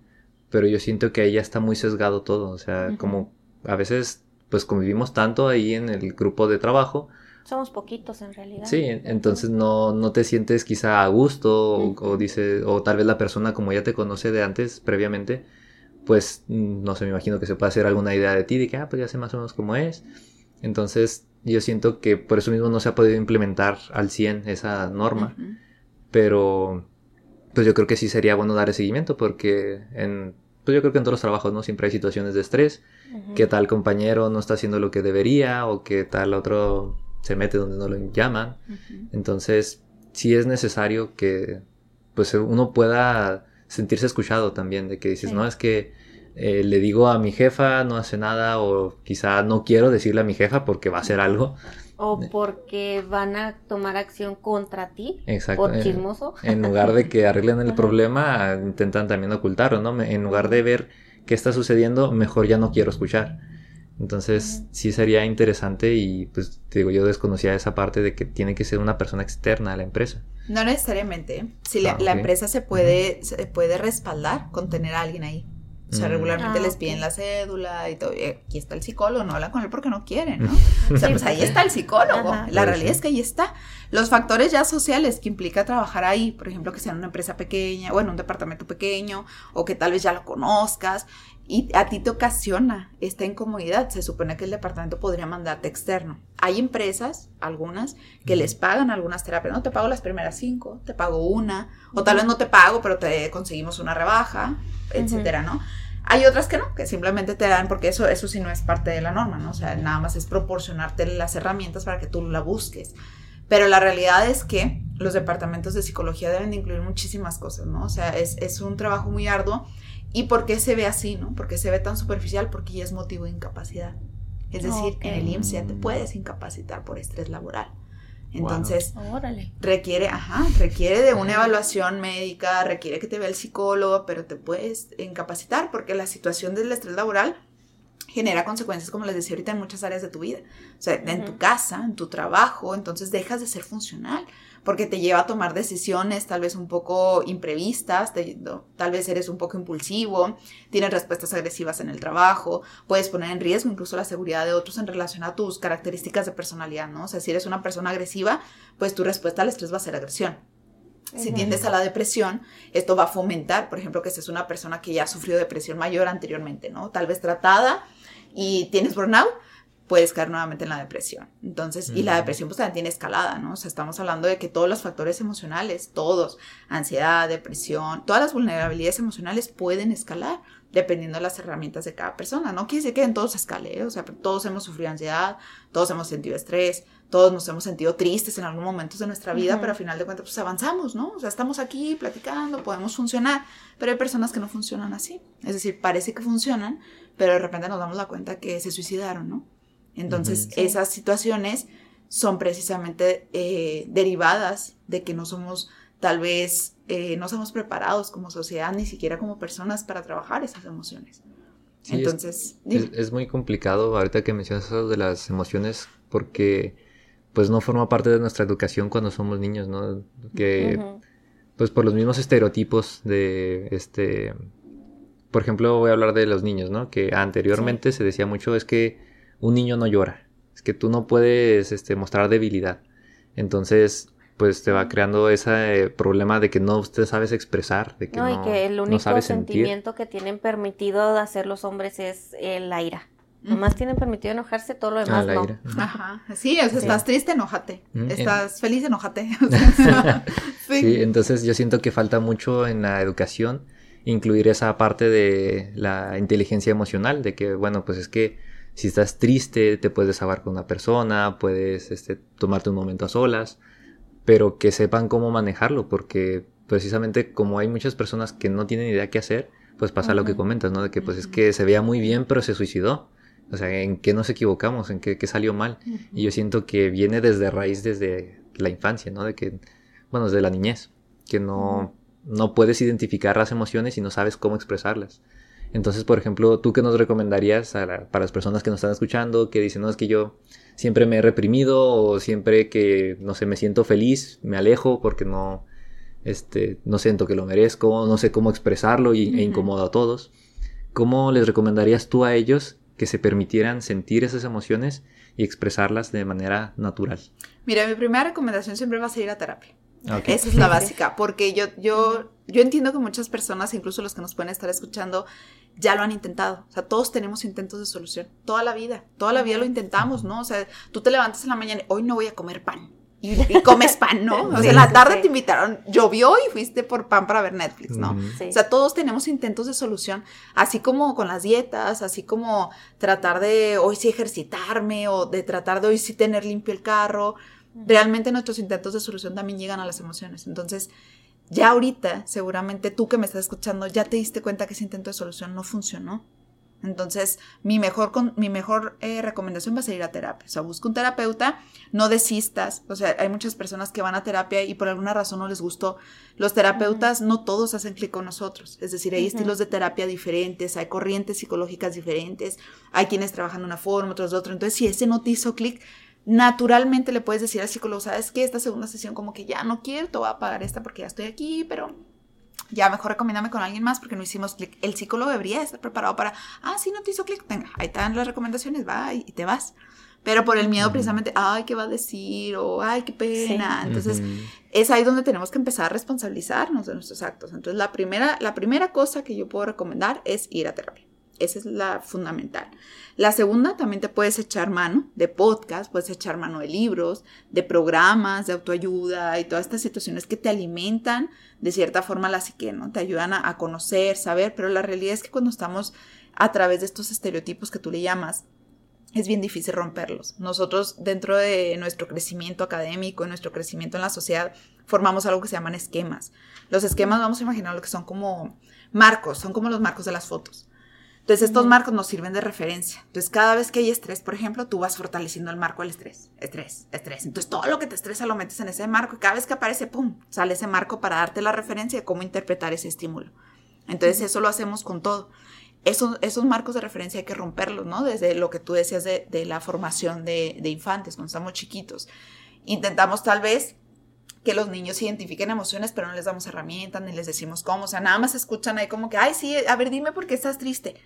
Pero yo siento que ahí ya está muy sesgado todo. O sea, como a veces, pues convivimos tanto ahí en el grupo de trabajo.
Somos poquitos en realidad.
Sí, entonces no, no te sientes quizá a gusto o, o dice, o tal vez la persona como ya te conoce de antes, previamente, pues mm, no sé, me imagino que se puede hacer alguna idea de ti, de que, ah, pues ya sé más o menos cómo es. Entonces yo siento que por eso mismo no se ha podido implementar al 100 esa norma, pero pues yo creo que sí sería bueno darle seguimiento porque en, pues yo creo que en todos los trabajos, ¿no? Siempre hay situaciones de estrés,
Ujú.
que tal compañero no está haciendo lo que debería o que tal otro se mete donde no lo llaman. Entonces, sí es necesario que pues uno pueda sentirse escuchado también, de que dices, no, es que eh, le digo a mi jefa, no hace nada, o quizá no quiero decirle a mi jefa porque va a hacer algo.
O porque van a tomar acción contra ti Exacto. por eh, chismoso.
En lugar de que [laughs] arreglen el problema, intentan también ocultarlo, ¿no? En lugar de ver qué está sucediendo, mejor ya no quiero escuchar. Entonces, sí sería interesante y pues te digo, yo desconocía esa parte de que tiene que ser una persona externa a la empresa.
No necesariamente. Si la, ah, empresa se puede, se puede respaldar con tener a alguien ahí. O sea, mm. regularmente ah, les piden la cédula y todo. aquí está el psicólogo, no hablan con él porque no quieren, ¿no? [laughs] O sea, pues ahí está el psicólogo. La realidad es que ahí está. Los factores ya sociales que implica trabajar ahí, por ejemplo, que sea en una empresa pequeña, o en un departamento pequeño, o que tal vez ya lo conozcas, y a ti te ocasiona esta incomodidad, se supone que el departamento podría mandarte externo. Hay empresas, algunas, que les pagan algunas terapias, no te pago las primeras cinco, te pago una, o tal vez no te pago, pero te conseguimos una rebaja, etcétera, ¿no? Hay otras que no, que simplemente te dan, porque eso, eso sí no es parte de la norma, ¿no? O sea, nada más es proporcionarte las herramientas para que tú la busques. Pero la realidad es que los departamentos de psicología deben de incluir muchísimas cosas, ¿no? O sea, es, es un trabajo muy arduo ¿Y por qué se ve así, no? Porque se ve tan superficial, porque ya es motivo de incapacidad. Es decir, en el IMSS ya te puedes incapacitar por estrés laboral. Entonces, requiere, ajá, requiere de una evaluación médica, requiere que te vea el psicólogo, pero te puedes incapacitar porque la situación del estrés laboral genera consecuencias, como les decía ahorita, en muchas áreas de tu vida. O sea, en tu casa, en tu trabajo, entonces dejas de ser funcional porque te lleva a tomar decisiones tal vez un poco imprevistas, tal vez eres un poco impulsivo, tienes respuestas agresivas en el trabajo, puedes poner en riesgo incluso la seguridad de otros en relación a tus características de personalidad, ¿no? O sea, si eres una persona agresiva, pues tu respuesta al estrés va a ser agresión. Si tiendes a la depresión, esto va a fomentar, por ejemplo, que seas una persona que ya ha sufrido depresión mayor anteriormente, ¿no? Tal vez tratada y tienes burnout, puedes caer nuevamente en la depresión. Entonces, y la depresión pues también tiene escalada, ¿no? O sea, estamos hablando de que todos los factores emocionales, todos, ansiedad, depresión, todas las vulnerabilidades emocionales pueden escalar dependiendo de las herramientas de cada persona. No quiere decir que en todos escale, ¿eh? o sea, todos hemos sufrido ansiedad, todos hemos sentido estrés, todos nos hemos sentido tristes en algún momento de nuestra vida, pero al final de cuentas pues avanzamos, ¿no? O sea, estamos aquí platicando, podemos funcionar, pero hay personas que no funcionan así. Es decir, parece que funcionan, pero de repente nos damos la cuenta que se suicidaron, ¿no? Entonces, esas situaciones son precisamente eh, derivadas de que no somos, tal vez, eh, no somos preparados como sociedad, ni siquiera como personas para trabajar esas emociones. Entonces,
es, muy complicado ahorita que mencionas eso de las emociones, porque pues no forma parte de nuestra educación cuando somos niños, ¿no? Que pues por los mismos estereotipos de este por ejemplo, voy a hablar de los niños, ¿no? Que anteriormente se decía mucho es que un niño no llora. Es que tú no puedes este, mostrar debilidad. Entonces, pues te va creando ese eh, problema de que no usted sabes expresar, de que no,
no y que el único sentimiento que tienen permitido hacer los hombres es el ira. Nomás tienen permitido enojarse, todo lo demás no. [laughs]
Ajá. Sí, o sea, estás triste, enójate. Estás feliz, enójate. [laughs] [laughs]
sí, entonces yo siento que falta mucho en la educación incluir esa parte de la inteligencia emocional, de que, bueno, pues es que si estás triste, te puedes desahogar con una persona, puedes este, tomarte un momento a solas, pero que sepan cómo manejarlo, porque precisamente como hay muchas personas que no tienen idea qué hacer, pues pasa lo que comentas, ¿no? De que pues es que se veía muy bien, pero se suicidó. O sea, ¿en qué nos equivocamos? ¿En qué, salió mal? Y yo siento que viene desde raíz, desde la infancia, ¿no? De que, bueno, desde la niñez, que no, no puedes identificar las emociones y no sabes cómo expresarlas. Entonces, por ejemplo, ¿tú qué nos recomendarías para las personas que nos están escuchando, que dicen, no, es que yo siempre me he reprimido o siempre que, no sé, me siento feliz, me alejo porque no, este, no siento que lo merezco, no sé cómo expresarlo y, e incomodo a todos? ¿Cómo les recomendarías tú a ellos que se permitieran sentir esas emociones y expresarlas de manera natural?
Mira, mi primera recomendación siempre va a ser ir a terapia. Esa es la [laughs] básica, porque yo, yo, yo entiendo que muchas personas, incluso los que nos pueden estar escuchando, ya lo han intentado. O sea, todos tenemos intentos de solución. Toda la vida. Toda la vida lo intentamos, ¿no? O sea, tú te levantas en la mañana y hoy no voy a comer pan. Y, [laughs] comes pan, ¿no? O sea, en la tarde te invitaron, llovió y fuiste por pan para ver Netflix, ¿no? O sea, todos tenemos intentos de solución, así como con las dietas, así como tratar de hoy sí ejercitarme o de tratar de hoy sí tener limpio el carro. Realmente nuestros intentos de solución también llegan a las emociones. Entonces, ya ahorita, seguramente tú que me estás escuchando, ya te diste cuenta que ese intento de solución no funcionó. Entonces, mi mejor, mi mejor eh, recomendación va a ser ir a terapia. O sea, busca un terapeuta, no desistas. O sea, hay muchas personas que van a terapia y por alguna razón no les gustó. Los terapeutas no todos hacen clic con nosotros. Es decir, hay estilos de terapia diferentes, hay corrientes psicológicas diferentes, hay quienes trabajan de una forma, otros de otra. Entonces, si ese no te hizo clic, naturalmente le puedes decir al psicólogo, sabes que esta segunda sesión como que ya no quiero, te voy a pagar esta porque ya estoy aquí, pero ya mejor recomiéndame con alguien más porque no hicimos clic. El psicólogo debería estar preparado para, ah, sí, no te hizo clic, venga, ahí están las recomendaciones, va y te vas. Pero por el miedo precisamente, ay, ¿qué va a decir? O, ay, qué pena. Entonces, es ahí donde tenemos que empezar a responsabilizarnos de nuestros actos. Entonces, la primera, la primera cosa que yo puedo recomendar es ir a terapia. Esa es la fundamental. La segunda, también te puedes echar mano de podcast, puedes echar mano de libros, de programas, de autoayuda y todas estas situaciones que te alimentan de cierta forma la psique, ¿no? Te ayudan a, conocer, saber, pero la realidad es que cuando estamos a través de estos estereotipos que tú le llamas, es bien difícil romperlos. Nosotros dentro de nuestro crecimiento académico, nuestro crecimiento en la sociedad, formamos algo que se llaman esquemas. Los esquemas vamos a imaginar lo que son como marcos, son como los marcos de las fotos. Entonces, estos marcos nos sirven de referencia. Entonces, cada vez que hay estrés, por ejemplo, tú vas fortaleciendo el marco del estrés. Estrés, estrés. Entonces, todo lo que te estresa lo metes en ese marco y cada vez que aparece, ¡pum!, sale ese marco para darte la referencia de cómo interpretar ese estímulo. Entonces, eso lo hacemos con todo. Esos, esos marcos de referencia hay que romperlos, ¿no? Desde lo que tú decías de, de la formación de, de infantes, cuando estamos chiquitos. Intentamos tal vez que los niños identifiquen emociones, pero no les damos herramientas, ni les decimos cómo. O sea, nada más escuchan ahí como que, ay, sí, a ver, dime por qué estás triste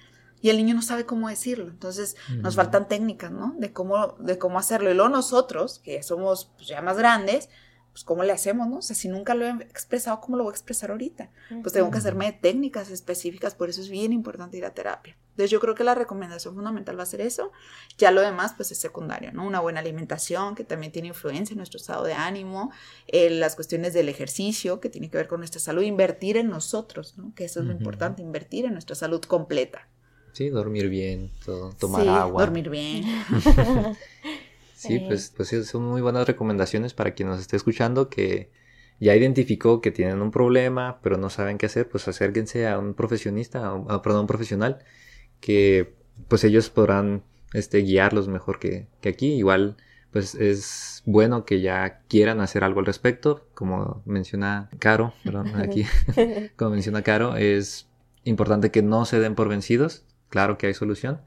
y el niño no sabe cómo decirlo. Entonces nos faltan técnicas, ¿no? De cómo, de cómo hacerlo. Y luego nosotros, que somos pues, ya más grandes, pues cómo le hacemos, ¿no? O sea, si nunca lo he expresado, ¿cómo lo voy a expresar ahorita? Pues tengo que hacerme técnicas específicas, por eso es bien importante ir a terapia. Entonces yo creo que la recomendación fundamental va a ser eso. Ya lo demás, pues es secundario, ¿no? Una buena alimentación, que también tiene influencia en nuestro estado de ánimo, eh, las cuestiones del ejercicio, que tiene que ver con nuestra salud, invertir en nosotros, ¿no? Que eso es lo importante, invertir en nuestra salud completa.
Sí, dormir bien, tomar sí, agua.
Dormir bien. [laughs]
sí, pues, pues son muy buenas recomendaciones para quien nos esté escuchando que ya identificó que tienen un problema, pero no saben qué hacer, pues acérquense a un profesionista, a, perdón, un profesional, que pues ellos podrán este, guiarlos mejor que, que aquí. Igual, pues es bueno que ya quieran hacer algo al respecto, como menciona Caro, perdón, aquí, [laughs] [laughs] como menciona Caro, es importante que no se den por vencidos, claro que hay solución.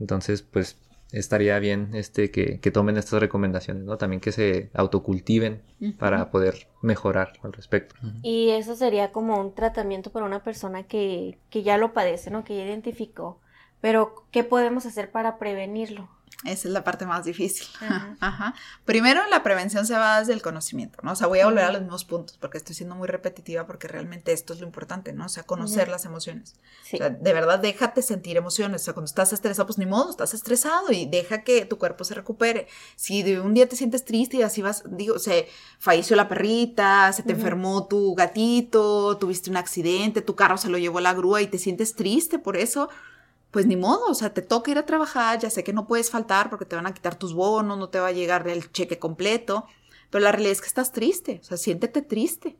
Entonces, pues estaría bien este que, tomen estas recomendaciones, ¿no? También que se autocultiven para poder mejorar al respecto.
Y eso sería como un tratamiento para una persona que, que ya lo padece, ¿no? Que ya identificó. Pero, ¿qué podemos hacer para prevenirlo?
Esa es la parte más difícil. [laughs] Ajá. Primero, la prevención se va desde el conocimiento, ¿no? O sea, voy a volver a los mismos puntos porque estoy siendo muy repetitiva porque realmente esto es lo importante, ¿no? O sea, conocer las emociones. O sea, de verdad, déjate sentir emociones. O sea, cuando estás estresado, pues ni modo, estás estresado y deja que tu cuerpo se recupere. Si de un día te sientes triste y así vas, digo, se falleció la perrita, se te enfermó tu gatito, tuviste un accidente, tu carro se lo llevó la grúa y te sientes triste por eso, pues ni modo, o sea, te toca ir a trabajar, ya sé que no puedes faltar porque te van a quitar tus bonos, no te va a llegar el cheque completo, pero la realidad es que estás triste, o sea, siéntete triste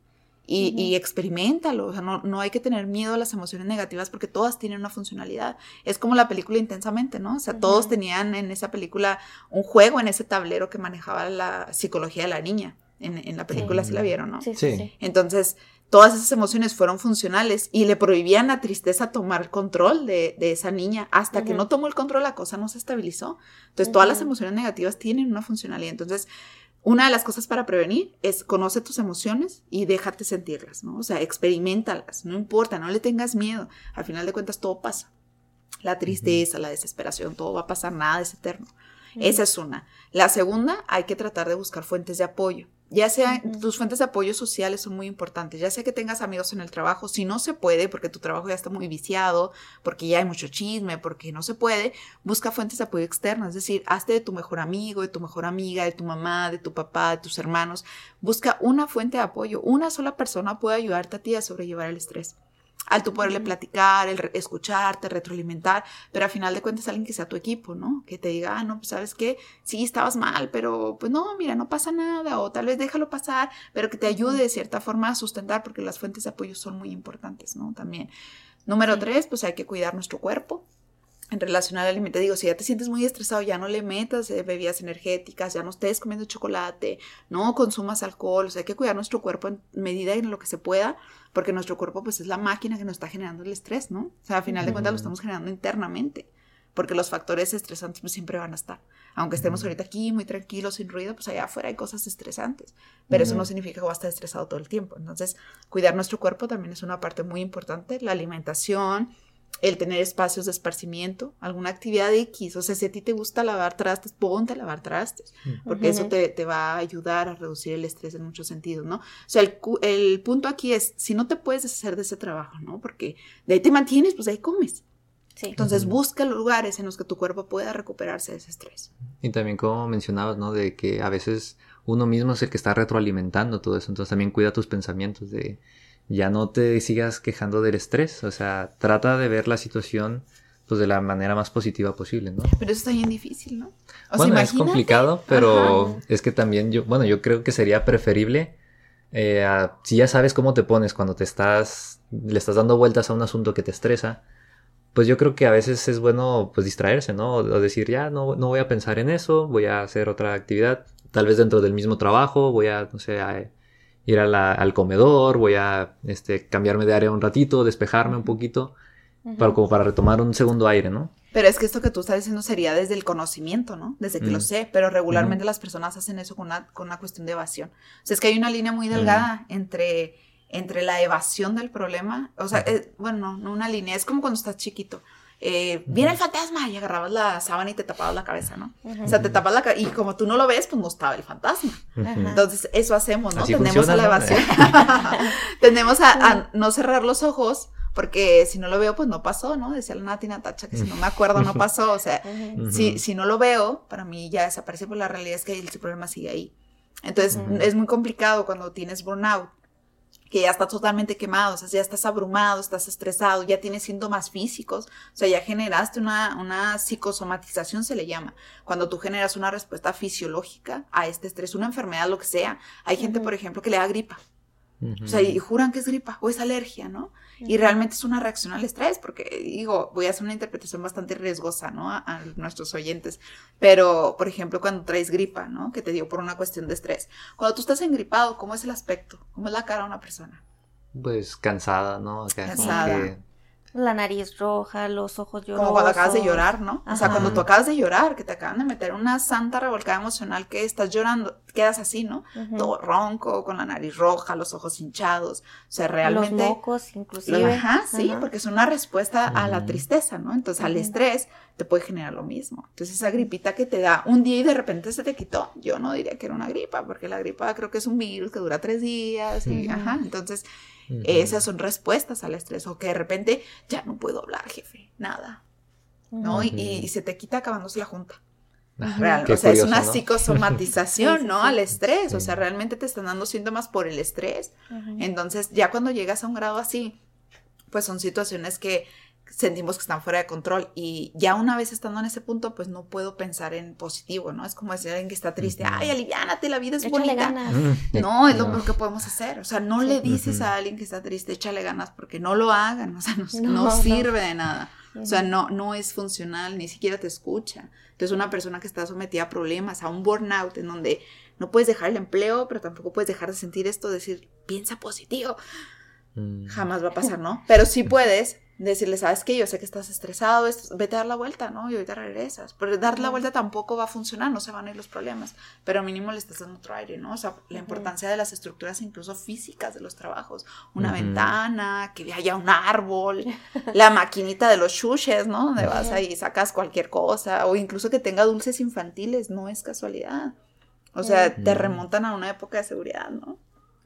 y, y experimentalo, o sea, no, no, hay que tener miedo a las emociones negativas porque todas tienen una funcionalidad. Es como la película Intensamente, ¿no? O sea, todos tenían en esa película un juego en ese tablero que manejaba la psicología de la niña. En, en la película sí. la vieron, ¿no?
Sí, sí, sí.
Entonces, todas esas emociones fueron funcionales y le prohibían a tristeza tomar control de, esa niña. Hasta que no tomó el control, la cosa no se estabilizó. Entonces, todas las emociones negativas tienen una funcionalidad. Entonces, una de las cosas para prevenir es conoce tus emociones y déjate sentirlas, ¿no? O sea, experimentalas, no importa, no le tengas miedo. Al final de cuentas, todo pasa. La tristeza, la desesperación, todo va a pasar, nada es eterno. Esa es una. La segunda, hay que tratar de buscar fuentes de apoyo. Ya sea, tus fuentes de apoyo sociales son muy importantes, ya sea que tengas amigos en el trabajo, si no se puede, porque tu trabajo ya está muy viciado, porque ya hay mucho chisme, porque no se puede, busca fuentes de apoyo externas, es decir, hazte de tu mejor amigo, de tu mejor amiga, de tu mamá, de tu papá, de tus hermanos, busca una fuente de apoyo, una sola persona puede ayudarte a ti a sobrellevar el estrés. Al tú poderle platicar, el escucharte, retroalimentar, pero al final de cuentas alguien que sea tu equipo, ¿no? Que te diga, ah, no, pues sabes qué, sí, estabas mal, pero pues no, mira, no pasa nada, o tal vez déjalo pasar, pero que te ayude de cierta forma a sustentar, porque las fuentes de apoyo son muy importantes, ¿no? También. Número tres, pues hay que cuidar nuestro cuerpo en relación al alimento, digo, si ya te sientes muy estresado, ya no le metas eh, bebidas energéticas, ya no estés comiendo chocolate, no consumas alcohol, o sea, hay que cuidar nuestro cuerpo en medida en lo que se pueda, porque nuestro cuerpo pues es la máquina que nos está generando el estrés, ¿no? O sea, a final de cuentas lo estamos generando internamente, porque los factores estresantes pues, siempre van a estar. Aunque estemos ahorita aquí muy tranquilos, sin ruido, pues allá afuera hay cosas estresantes, pero eso no significa que va a estar estresado todo el tiempo. Entonces, cuidar nuestro cuerpo también es una parte muy importante, la alimentación, el tener espacios de esparcimiento, alguna actividad X, o sea, si a ti te gusta lavar trastes, ponte a lavar trastes, porque eso te, te, va a ayudar a reducir el estrés en muchos sentidos, ¿no? O sea, el, el, punto aquí es, si no te puedes deshacer de ese trabajo, ¿no? Porque de ahí te mantienes, pues ahí comes. Sí. Entonces busca lugares en los que tu cuerpo pueda recuperarse de ese estrés.
Y también como mencionabas, ¿no? De que a veces uno mismo es el que está retroalimentando todo eso, entonces también cuida tus pensamientos de ya no te sigas quejando del estrés, o sea, trata de ver la situación pues de la manera más positiva posible, ¿no?
Pero eso está bien difícil, ¿no?
O bueno, es complicado, pero es que también yo, bueno, yo creo que sería preferible eh, si ya sabes cómo te pones cuando te estás, le estás dando vueltas a un asunto que te estresa, pues yo creo que a veces es bueno pues distraerse, ¿no? O, decir, ya no, no voy a pensar en eso, voy a hacer otra actividad, tal vez dentro del mismo trabajo, voy a, no sé, a, ir al comedor, voy a este, cambiarme de área un ratito, despejarme un poquito, para, como para retomar un segundo aire, ¿no?
Pero es que esto que tú estás diciendo sería desde el conocimiento, ¿no? Desde que lo mm. sé, pero regularmente las personas hacen eso con una, con una cuestión de evasión. O sea, es que hay una línea muy delgada entre, entre la evasión del problema, o sea, eh, bueno, no, no una línea, es como cuando estás chiquito eh, viene el fantasma y agarrabas la sábana y te tapabas la cabeza, ¿no? O sea, te tapas la cabeza y como tú no lo ves, pues no estaba el fantasma. Entonces, eso hacemos, ¿no? [laughs] [laughs] Tenemos a la evasión. Tenemos a, no cerrar los ojos porque si no lo veo, pues no pasó, ¿no? Decía la Nati Natacha que si no me acuerdo, no pasó. O sea, si, si no lo veo, para mí ya desaparece, pues la realidad es que el problema sigue ahí. Entonces, es muy complicado cuando tienes burnout que ya estás totalmente quemado, o sea, ya estás abrumado, estás estresado, ya tienes síntomas físicos, o sea, ya generaste una, una psicosomatización, se le llama, cuando tú generas una respuesta fisiológica a este estrés, una enfermedad, lo que sea. Hay gente, por ejemplo, que le da gripa, o sea, y juran que es gripa o es alergia, ¿no? Y realmente es una reacción al estrés, porque digo, voy a hacer una interpretación bastante riesgosa, ¿no? A, nuestros oyentes. Pero, por ejemplo, cuando traes gripa, ¿no? Que te digo por una cuestión de estrés. Cuando tú estás engripado, ¿cómo es el aspecto? ¿Cómo es la cara de una persona?
Pues cansada, ¿no?
cansada.
La nariz roja, los ojos llorosos.
Como cuando acabas de llorar, ¿no? O sea, cuando tú acabas de llorar, que te acaban de meter una santa revolcada emocional que estás llorando, quedas así, ¿no? Todo ronco, con la nariz roja, los ojos hinchados. O sea, realmente.
Los mocos, inclusive.
Ajá, sí, porque es una respuesta a la tristeza, ¿no? Entonces, al estrés te puede generar lo mismo. Entonces, esa gripita que te da un día y de repente se te quitó, yo no diría que era una gripa, porque la gripa creo que es un virus que dura tres días y, ajá, entonces esas son respuestas al estrés o que de repente ya no puedo hablar, jefe, nada. ¿No? y, se te quita acabándose la junta. o sea, es una psicosomatización, ¿no? Al estrés. O sea, realmente te están dando síntomas por el estrés. Entonces, ya cuando llegas a un grado así, pues son situaciones que sentimos que están fuera de control y ya una vez estando en ese punto pues no puedo pensar en positivo, ¿no? Es como decir a alguien que está triste, ay, aliviánate, la vida es bonita. Ganas. [laughs] No, es lo mejor que podemos hacer, o sea, no le dices a alguien que está triste, échale ganas porque no lo hagan, o sea, no, sirve de nada. O sea, no, no es funcional, ni siquiera te escucha. Entonces, una persona que está sometida a problemas, a un burnout, en donde no puedes dejar el empleo, pero tampoco puedes dejar de sentir esto, decir, piensa positivo. Mm. Jamás va a pasar, ¿no? Pero sí puedes decirle, sabes que yo sé que estás estresado, vete a dar la vuelta, ¿no? Y ahorita regresas. Pero dar la vuelta tampoco va a funcionar, no se van a ir los problemas, pero mínimo le estás dando otro aire, ¿no? O sea, la importancia de las estructuras incluso físicas de los trabajos, una ventana, que haya un árbol, la maquinita de los shushes, ¿no? Donde vas ahí y sacas cualquier cosa, o incluso que tenga dulces infantiles, no es casualidad. O sea, te remontan a una época de seguridad, ¿no?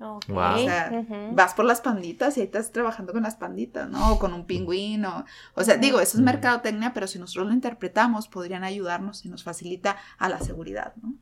O sea, vas por las panditas y ahí estás trabajando con las panditas, ¿no? O con un pingüino. O sea, digo, eso es mercadotecnia, pero si nosotros lo interpretamos, podrían ayudarnos y nos facilita a la seguridad, ¿no?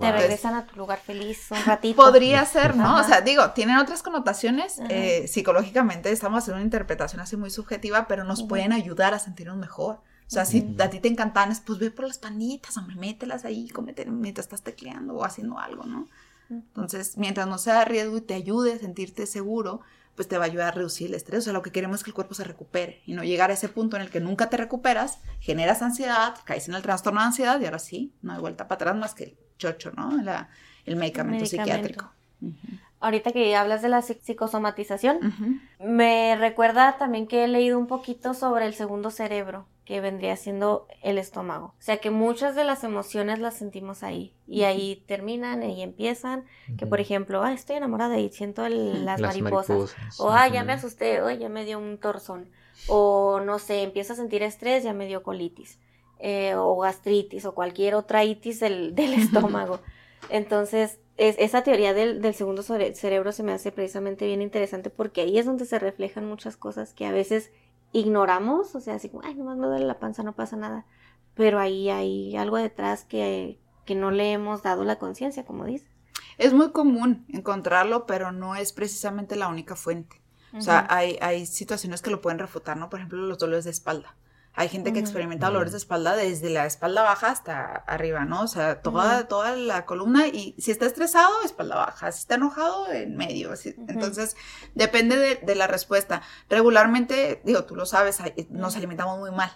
Te regresan a tu lugar feliz un ratito.
Podría ser, ¿no? O sea, digo, tienen otras connotaciones. Eh, psicológicamente estamos haciendo una interpretación así muy subjetiva, pero nos pueden ayudar a sentirnos mejor. O sea, si a ti te encantan, pues ve por las panitas, hombre, mételas ahí, cómete mientras estás tecleando o haciendo algo, ¿no? Entonces, mientras no sea riesgo y te ayude a sentirte seguro, pues te va a ayudar a reducir el estrés. O sea, lo que queremos es que el cuerpo se recupere y no llegar a ese punto en el que nunca te recuperas, generas ansiedad, caes en el trastorno de ansiedad y ahora sí, no hay vuelta para atrás más que el chocho, ¿no? el medicamento, psiquiátrico.
Ahorita que hablas de la psicosomatización, me recuerda también que he leído un poquito sobre el segundo cerebro, que vendría siendo el estómago. O sea que muchas de las emociones las sentimos ahí y ahí terminan y empiezan. Que por ejemplo, ah, estoy enamorada y siento las, mariposas. O ah, ya me asusté, o ya me dio un torzón. O no sé, empiezo a sentir estrés, ya me dio colitis. Eh, o gastritis o cualquier otra itis del, [laughs] del estómago. Entonces, esa teoría del, segundo cerebro se me hace precisamente bien interesante porque ahí es donde se reflejan muchas cosas que a veces ignoramos, o sea, así como, ay, nomás me duele la panza, no pasa nada, pero ahí hay algo detrás que, que no le hemos dado la conciencia, como dices.
Es muy común encontrarlo, pero no es precisamente la única fuente. O sea, hay, hay situaciones que lo pueden refutar, ¿no? Por ejemplo, los dolores de espalda. Hay gente que experimenta dolores de espalda desde la espalda baja hasta arriba, ¿no? O sea, toda, toda la columna y si está estresado, espalda baja, si está enojado, en medio. Entonces, depende de, la respuesta. Regularmente, digo, tú lo sabes, nos alimentamos muy mal.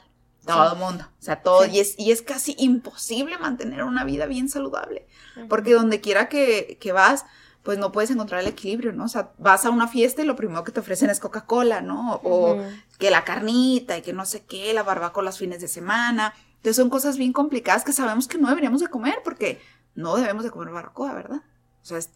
Todo el mundo, o sea, todo, y, es, y es casi imposible mantener una vida bien saludable, porque donde quiera que, que vas, pues no puedes encontrar el equilibrio, ¿no? O sea, vas a una fiesta y lo primero que te ofrecen es Coca-Cola, ¿no? O que la carnita y que no sé qué, la barbacoa los fines de semana. Entonces son cosas bien complicadas que sabemos que no deberíamos de comer porque no debemos de comer barbacoa, ¿verdad? O sea, es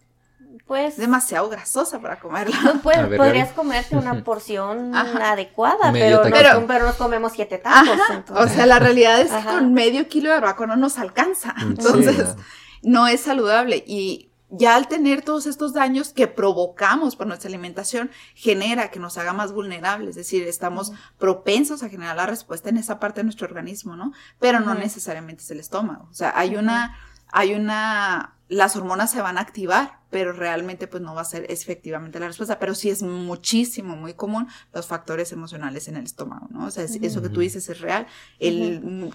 pues, demasiado grasosa para comerla.
Pues, podrías comerte una porción adecuada, pero, pero, pero, nos comemos siete tacos.
O sea, la realidad es que con medio kilo de barbacoa no nos alcanza. Entonces, no es saludable. Y ya al tener todos estos daños que provocamos por nuestra alimentación, genera que nos haga más vulnerables, es decir, estamos propensos a generar la respuesta en esa parte de nuestro organismo, ¿no? Pero no necesariamente es el estómago. O sea, hay una, hay una, las hormonas se van a activar, pero realmente pues no va a ser efectivamente la respuesta, pero sí es muchísimo, muy común los factores emocionales en el estómago, ¿no? O sea, eso que tú dices es real. El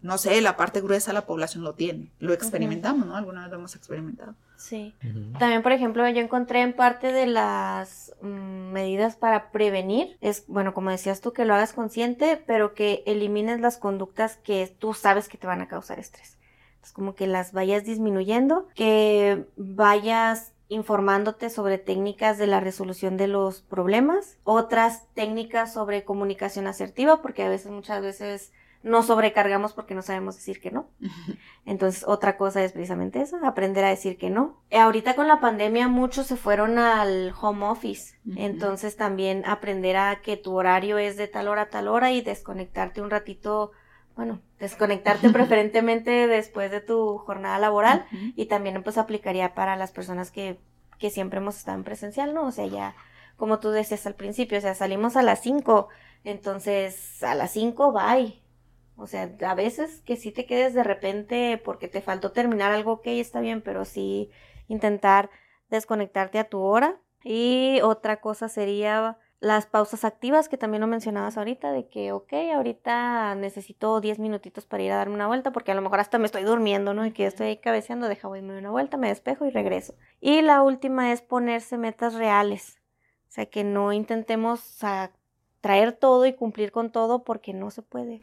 no sé, la parte gruesa de la población lo tiene. Lo experimentamos, ¿no? Alguna vez lo hemos experimentado.
Sí. También, por ejemplo, yo encontré en parte de las mm, medidas para prevenir, es, bueno, como decías tú, que lo hagas consciente, pero que elimines las conductas que tú sabes que te van a causar estrés. Es como que las vayas disminuyendo, que vayas informándote sobre técnicas de la resolución de los problemas, otras técnicas sobre comunicación asertiva, porque a veces, muchas veces, no sobrecargamos porque no sabemos decir que no. Entonces, otra cosa es precisamente eso, aprender a decir que no. Eh, ahorita con la pandemia muchos se fueron al home office, entonces también aprender a que tu horario es de tal hora a tal hora y desconectarte un ratito, bueno, desconectarte preferentemente después de tu jornada laboral y también pues aplicaría para las personas que, que siempre hemos estado en presencial, ¿no? O sea, ya como tú decías al principio, o sea, salimos a las 5, entonces a las 5 bye o sea, a veces que sí te quedes de repente porque te faltó terminar algo, ok, está bien, pero sí intentar desconectarte a tu hora. Y otra cosa sería las pausas activas que también lo mencionabas ahorita, de que, ok, ahorita necesito 10 minutitos para ir a darme una vuelta, porque a lo mejor hasta me estoy durmiendo, ¿no? Y que estoy cabeceando, deja voy una vuelta, me despejo y regreso. Y la última es ponerse metas reales. O sea, que no intentemos traer todo y cumplir con todo porque no se puede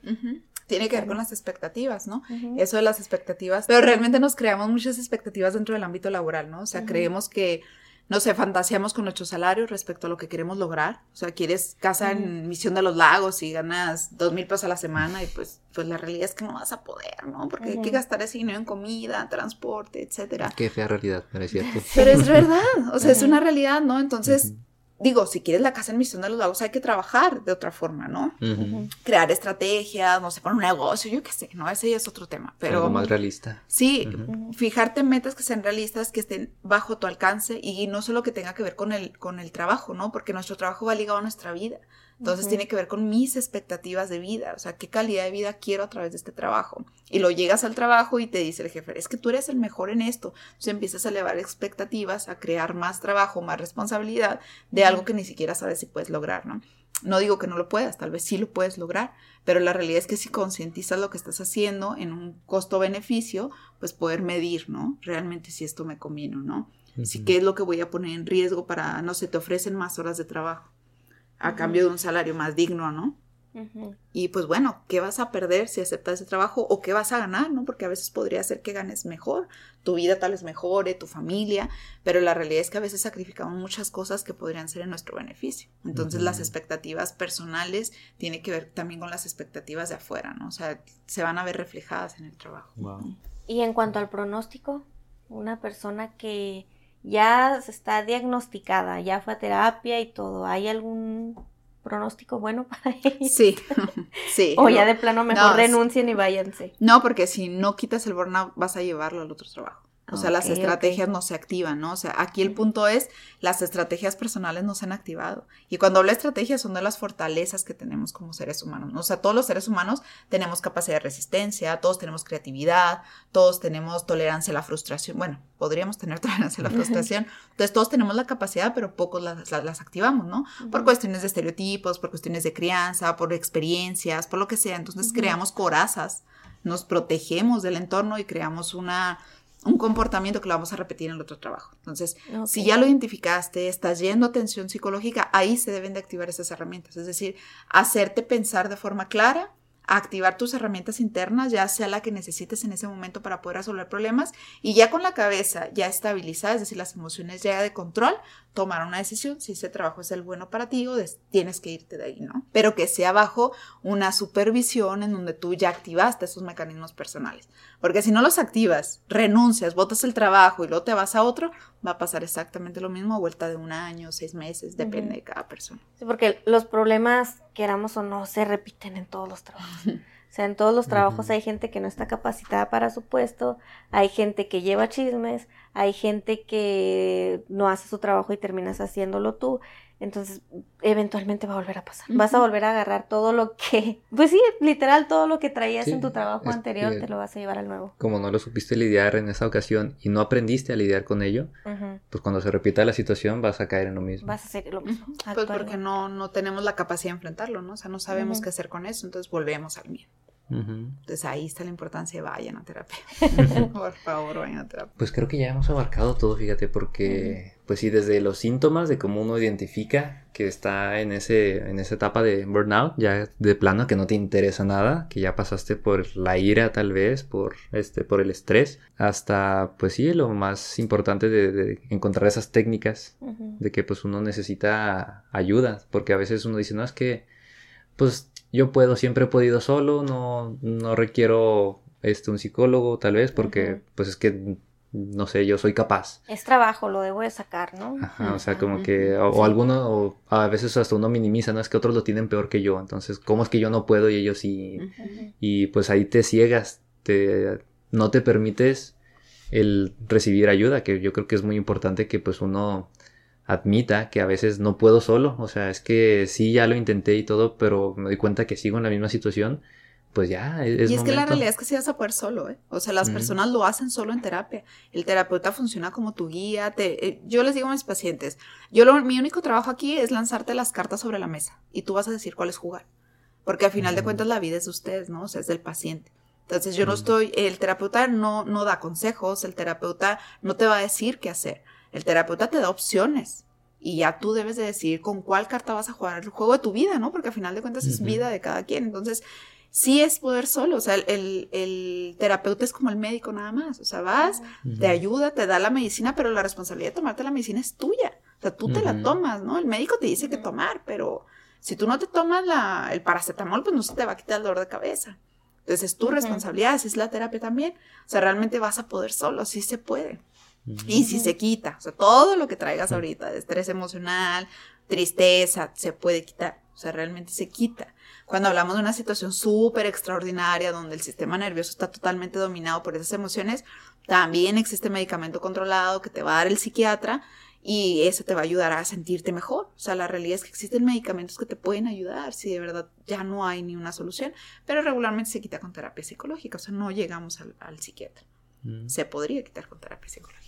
tiene que ver con las expectativas, ¿no? Eso de las expectativas, pero realmente nos creamos muchas expectativas dentro del ámbito laboral, ¿no? O sea, creemos que, no sé, fantaseamos con nuestro salario respecto a lo que queremos lograr. O sea, quieres casa en Misión de los Lagos y ganas dos mil pesos a la semana y pues, pues la realidad es que no vas a poder, ¿no? Porque hay que gastar ese dinero en comida, transporte, etcétera.
Qué fea realidad, pero es cierto.
Pero es [laughs] verdad, o sea, es una realidad, ¿no? Entonces digo, si quieres la casa en Misión de los Lagos, hay que trabajar de otra forma, ¿no? Crear estrategias, no sé, poner un negocio, yo qué sé, ¿no? Ese ya es otro tema. Pero,
Algo más realista.
Sí, fijarte metas que sean realistas, que estén bajo tu alcance y no solo que tenga que ver con el, con el trabajo, ¿no? Porque nuestro trabajo va ligado a nuestra vida. Entonces tiene que ver con mis expectativas de vida, o sea, qué calidad de vida quiero a través de este trabajo. Y lo llegas al trabajo y te dice el jefe, es que tú eres el mejor en esto. Entonces empiezas a elevar expectativas, a crear más trabajo, más responsabilidad de algo que ni siquiera sabes si puedes lograr, ¿no? No digo que no lo puedas, tal vez sí lo puedes lograr, pero la realidad es que si concientizas lo que estás haciendo en un costo-beneficio, pues poder medir, ¿no? Realmente si esto me conviene o no. Si qué es lo que voy a poner en riesgo para, no sé, te ofrecen más horas de trabajo a cambio de un salario más digno, ¿no? Y pues bueno, ¿qué vas a perder si aceptas ese trabajo o qué vas a ganar, ¿no? Porque a veces podría ser que ganes mejor, tu vida tal vez mejore, tu familia, pero la realidad es que a veces sacrificamos muchas cosas que podrían ser en nuestro beneficio. Entonces las expectativas personales tienen que ver también con las expectativas de afuera, ¿no? O sea, se van a ver reflejadas en el trabajo.
Y en cuanto al pronóstico, una persona que ya está diagnosticada, ya fue a terapia y todo, ¿hay algún pronóstico bueno [laughs] para ellos?
Sí, [laughs] sí.
o ya de plano mejor renuncien y váyanse.
No, porque si no quitas el burnout vas a llevarlo al otro trabajo. O sea, las estrategias no se activan, ¿no? O sea, aquí el punto es, las estrategias personales no se han activado. Y cuando hablo de estrategias son de las fortalezas que tenemos como seres humanos. ¿no? O sea, todos los seres humanos tenemos capacidad de resistencia, todos tenemos creatividad, todos tenemos tolerancia a la frustración. Bueno, podríamos tener [laughs] tolerancia a la frustración. Entonces, todos tenemos la capacidad, pero pocos las, las, activamos, ¿no? Por cuestiones de estereotipos, por cuestiones de crianza, por experiencias, por lo que sea. Entonces, creamos corazas, nos protegemos del entorno y creamos una un comportamiento que lo vamos a repetir en el otro trabajo. Entonces, si ya lo identificaste, estás yendo a atención psicológica, ahí se deben de activar esas herramientas, es decir, hacerte pensar de forma clara, activar tus herramientas internas, ya sea la que necesites en ese momento para poder resolver problemas y ya con la cabeza ya estabilizada, es decir, las emociones ya de control, tomar una decisión si ese trabajo es el bueno para ti o tienes que irte de ahí, ¿no? Pero que sea bajo una supervisión en donde tú ya activaste esos mecanismos personales. Porque si no los activas, renuncias, botas el trabajo y luego te vas a otro, va a pasar exactamente lo mismo a vuelta de un año, seis meses, depende de cada persona.
Sí, porque los problemas, queramos o no, se repiten en todos los trabajos. [laughs] O sea, en todos los trabajos hay gente que no está capacitada para su puesto, hay gente que lleva chismes, hay gente que no hace su trabajo y terminas haciéndolo tú. Entonces, eventualmente va a volver a pasar. Vas a volver a agarrar todo lo que, [laughs] pues sí, literal, todo lo que traías en tu trabajo anterior, te lo vas a llevar al nuevo.
Como no lo supiste lidiar en esa ocasión y no aprendiste a lidiar con ello, pues cuando se repita la situación vas a caer en lo mismo.
Vas a hacer lo mismo.
Pues porque no, no tenemos la capacidad de enfrentarlo, ¿no? O sea, no sabemos qué hacer con eso, entonces volvemos al miedo. Entonces ahí está la importancia de vayan a terapia. [laughs] [laughs] Por favor, vayan a terapia.
Pues creo que ya hemos abarcado todo, fíjate, porque pues sí, desde los síntomas de cómo uno identifica que está en, ese, en esa etapa de burnout, ya de plano que no te interesa nada, que ya pasaste por la ira tal vez, por, este, por el estrés, hasta pues sí, lo más importante de, encontrar esas técnicas, de que pues uno necesita ayuda, porque a veces uno dice, no, es que pues yo puedo, siempre he podido solo, no, no requiero este, un psicólogo tal vez, porque pues es que, no sé, yo soy capaz.
Es trabajo, lo debo de sacar, ¿no?
Ajá, o sea, como que, o, alguno, o a veces hasta uno minimiza, ¿no? Es que otros lo tienen peor que yo, entonces, ¿cómo es que yo no puedo y ellos sí? Y pues ahí te ciegas, te, no te permites el recibir ayuda, que yo creo que es muy importante que pues uno admita que a veces no puedo solo, o sea, es que sí, ya lo intenté y todo, pero me doy cuenta que sigo en la misma situación, pues ya es...
Y es que la realidad es que sí vas a poder solo, ¿eh? O sea, las personas lo hacen solo en terapia. El terapeuta funciona como tu guía. Te, eh, yo les digo a mis pacientes, yo lo, mi único trabajo aquí es lanzarte las cartas sobre la mesa y tú vas a decir cuál es jugar. Porque al final de cuentas la vida es de ustedes, ¿no? O sea, es del paciente. Entonces yo no estoy, el terapeuta no, no da consejos, el terapeuta no te va a decir qué hacer el terapeuta te da opciones y ya tú debes de decidir con cuál carta vas a jugar el juego de tu vida, ¿no? Porque al final de cuentas es vida de cada quien. Entonces, sí es poder solo, o sea, el, terapeuta es como el médico nada más, o sea, vas, te ayuda, te da la medicina, pero la responsabilidad de tomarte la medicina es tuya, o sea, tú te la tomas, ¿no? El médico te dice que tomar, pero si tú no te tomas la, el paracetamol, pues no se te va a quitar el dolor de cabeza. Entonces es tu responsabilidad, así es la terapia también. O sea, realmente vas a poder solo, sí se puede. Y si se quita, o sea, todo lo que traigas ahorita, de estrés emocional, tristeza, se puede quitar, o sea, realmente se quita. Cuando hablamos de una situación súper extraordinaria donde el sistema nervioso está totalmente dominado por esas emociones, también existe medicamento controlado que te va a dar el psiquiatra y eso te va a ayudar a sentirte mejor. O sea, la realidad es que existen medicamentos que te pueden ayudar si de verdad ya no hay ni una solución, pero regularmente se quita con terapia psicológica, o sea, no llegamos al, psiquiatra. Mm. Se podría quitar con terapia psicológica.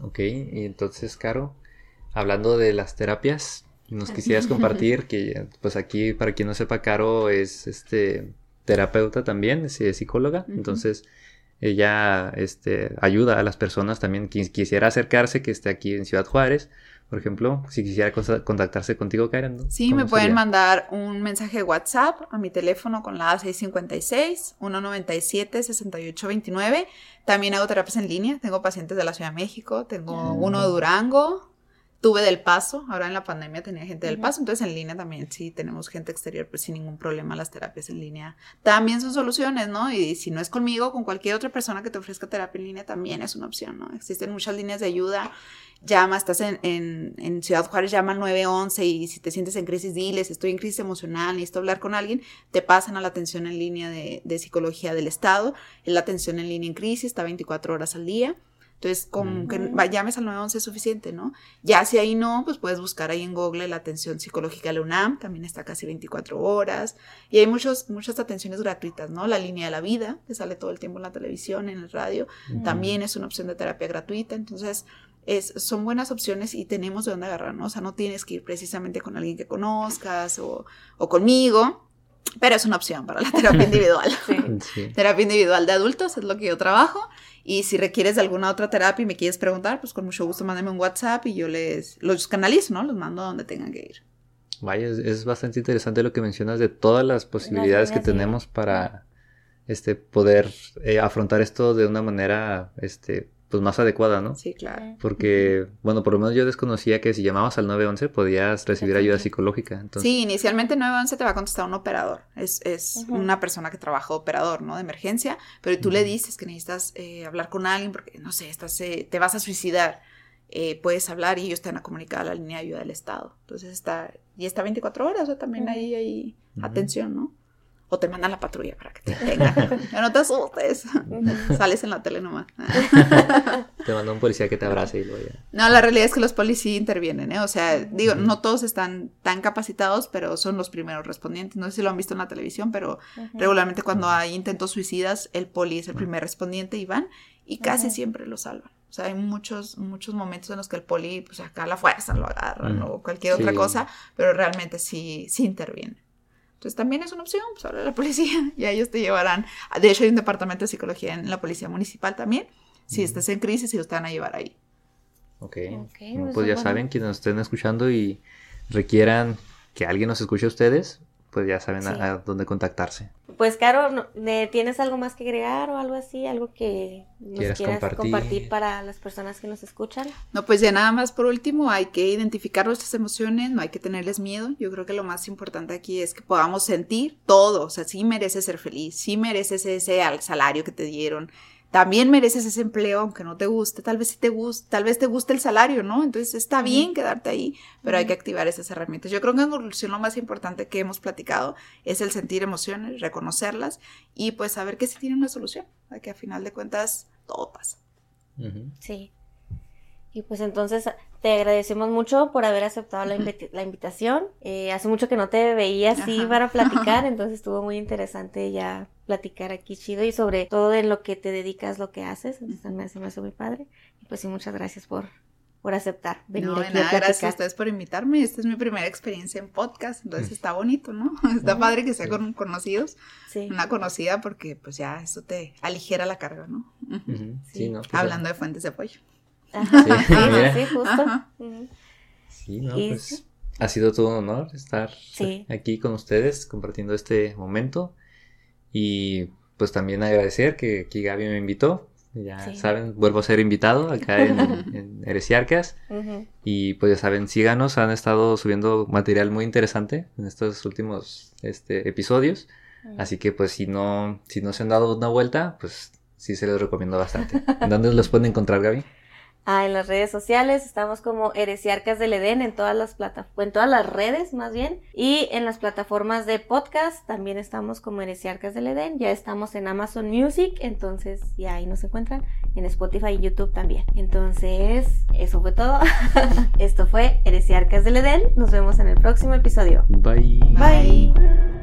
Ok, y entonces, Caro, hablando de las terapias, nos quisieras compartir [laughs] que, pues aquí, para quien no sepa, Caro es este terapeuta también, es, psicóloga, entonces ella este, ayuda a las personas también. Quien quisiera acercarse, que esté aquí en Ciudad Juárez, por ejemplo, si quisiera contactarse contigo, Karen.
Sí, me pueden mandar un mensaje de WhatsApp a mi teléfono con la A656-197-6829. También hago terapias en línea. Tengo pacientes de la Ciudad de México, tengo ah. uno de Durango, tuve del paso, ahora en la pandemia tenía gente del paso, entonces en línea también sí tenemos gente exterior, pues sin ningún problema las terapias en línea también son soluciones, ¿no? Y si no es conmigo, con cualquier otra persona que te ofrezca terapia en línea también es una opción, ¿no? Existen muchas líneas de ayuda, llama, estás en, en, Ciudad Juárez, llama al 911 y si te sientes en crisis, diles, estoy en crisis emocional, necesito hablar con alguien, te pasan a la atención en línea de, de psicología del Estado, es la atención en línea en crisis, está 24 horas al día entonces, con que llames al 911 es suficiente, ¿no? Ya si ahí no, pues puedes buscar ahí en Google la atención psicológica de la UNAM, también está casi 24 horas. Y hay muchos, muchas atenciones gratuitas, ¿no? La línea de la vida, que sale todo el tiempo en la televisión, en el radio, también es una opción de terapia gratuita. Entonces, es, son buenas opciones y tenemos de dónde agarrar, ¿no? O sea, no tienes que ir precisamente con alguien que conozcas o, o conmigo, pero es una opción para la [laughs] terapia individual. [laughs] Terapia individual de adultos es lo que yo trabajo y si requieres de alguna otra terapia y me quieres preguntar, pues con mucho gusto mándame un WhatsApp y yo les los canalizo, ¿no? Los mando a donde tengan que ir.
Vaya, es, bastante interesante lo que mencionas de todas las posibilidades que tenemos para este poder eh, afrontar esto de una manera este pues más adecuada, ¿no?
Sí, claro.
Porque, bueno, por lo menos yo desconocía que si llamabas al 911 podías recibir ayuda psicológica. Entonces...
Sí, inicialmente el 911 te va a contestar un operador. Es, es una persona que trabaja operador, ¿no? De emergencia, pero tú le dices que necesitas eh, hablar con alguien porque, no sé, estás, eh, te vas a suicidar. Eh, puedes hablar y ellos te van a comunicar a la línea de ayuda del Estado. Entonces está, y está 24 horas, o sea, también hay, hay atención, ¿no? O te mandan la patrulla para que te tengan. [laughs] no te asustes. Sales en la tele nomás.
te manda un policía que te abrace y lo ya.
No, la realidad es que los policías intervienen, ¿eh? O sea, digo, no todos están tan capacitados, pero son los primeros respondientes. No sé si lo han visto en la televisión, pero regularmente cuando hay intentos suicidas, el poli es el primer respondiente y van y casi siempre lo salvan. O sea, hay muchos, muchos momentos en los que el poli, pues acá a la fuerza lo agarran o cualquier otra cosa, pero realmente sí, sí interviene. Entonces también es una opción, pues habla a la [laughs] policía y ellos te llevarán. De hecho, hay un departamento de psicología en la policía municipal también. Si estás en crisis, ellos te van a llevar ahí.
Ok. okay pues ya saben, quienes nos estén escuchando y requieran que alguien nos escuche a ustedes, pues ya saben a, dónde contactarse.
Pues, Caro, ¿tienes algo más que agregar o algo así? ¿Algo que nos quieras, compartir? para las personas que nos escuchan?
No, pues ya nada más por último, hay que identificar nuestras emociones, no hay que tenerles miedo. Yo creo que lo más importante aquí es que podamos sentir todo. O sea, sí mereces ser feliz, sí mereces ese salario que te dieron, también mereces ese empleo, aunque no te guste, tal vez sí te guste, tal vez te guste el salario, ¿no? Entonces está bien quedarte ahí, pero hay que activar esas herramientas. Yo creo que en conclusión lo más importante que hemos platicado es el sentir emociones, reconocerlas y pues saber que sí tiene una solución, que a final de cuentas todo pasa.
Sí. Y pues entonces te agradecemos mucho por haber aceptado la, invitación. Eh, hace mucho que no te veía así para platicar, [laughs] entonces estuvo muy interesante ya platicar aquí chido y sobre todo en lo que te dedicas, lo que haces. Entonces me hace, me hace muy padre. Y pues sí, muchas gracias por, por aceptar
venir no, aquí nada, Gracias a ustedes por invitarme. Esta es mi primera experiencia en podcast, entonces está bonito, ¿no? [laughs] Está padre que sea con conocidos. Sí. Una conocida porque pues ya eso te aligera la carga, ¿no? Sí, ¿no? Pues, Hablando de fuentes de apoyo. [laughs]
Sí, justo. Sí, no, pues ha sido todo un honor estar aquí con ustedes compartiendo este momento y pues también agradecer que aquí Gaby me invitó. Ya saben, vuelvo a ser invitado acá en, [laughs] en Heresiarcas. Y pues ya saben, síganos, han estado subiendo material muy interesante en estos últimos este, episodios. Así que pues si no, si no se han dado una vuelta, pues sí se les recomiendo bastante. ¿Dónde los pueden encontrar, Gaby?
Ah, en las redes sociales estamos como Heresiarcas del Edén en todas las plataformas, en todas las redes más bien, y en las plataformas de podcast también estamos como Heresiarcas del Edén, ya estamos en Amazon Music, entonces ya ahí nos encuentran, en Spotify y YouTube también. Entonces, eso fue todo. [laughs] Esto fue Heresiarcas del Edén, nos vemos en el próximo episodio.
Bye.
Bye.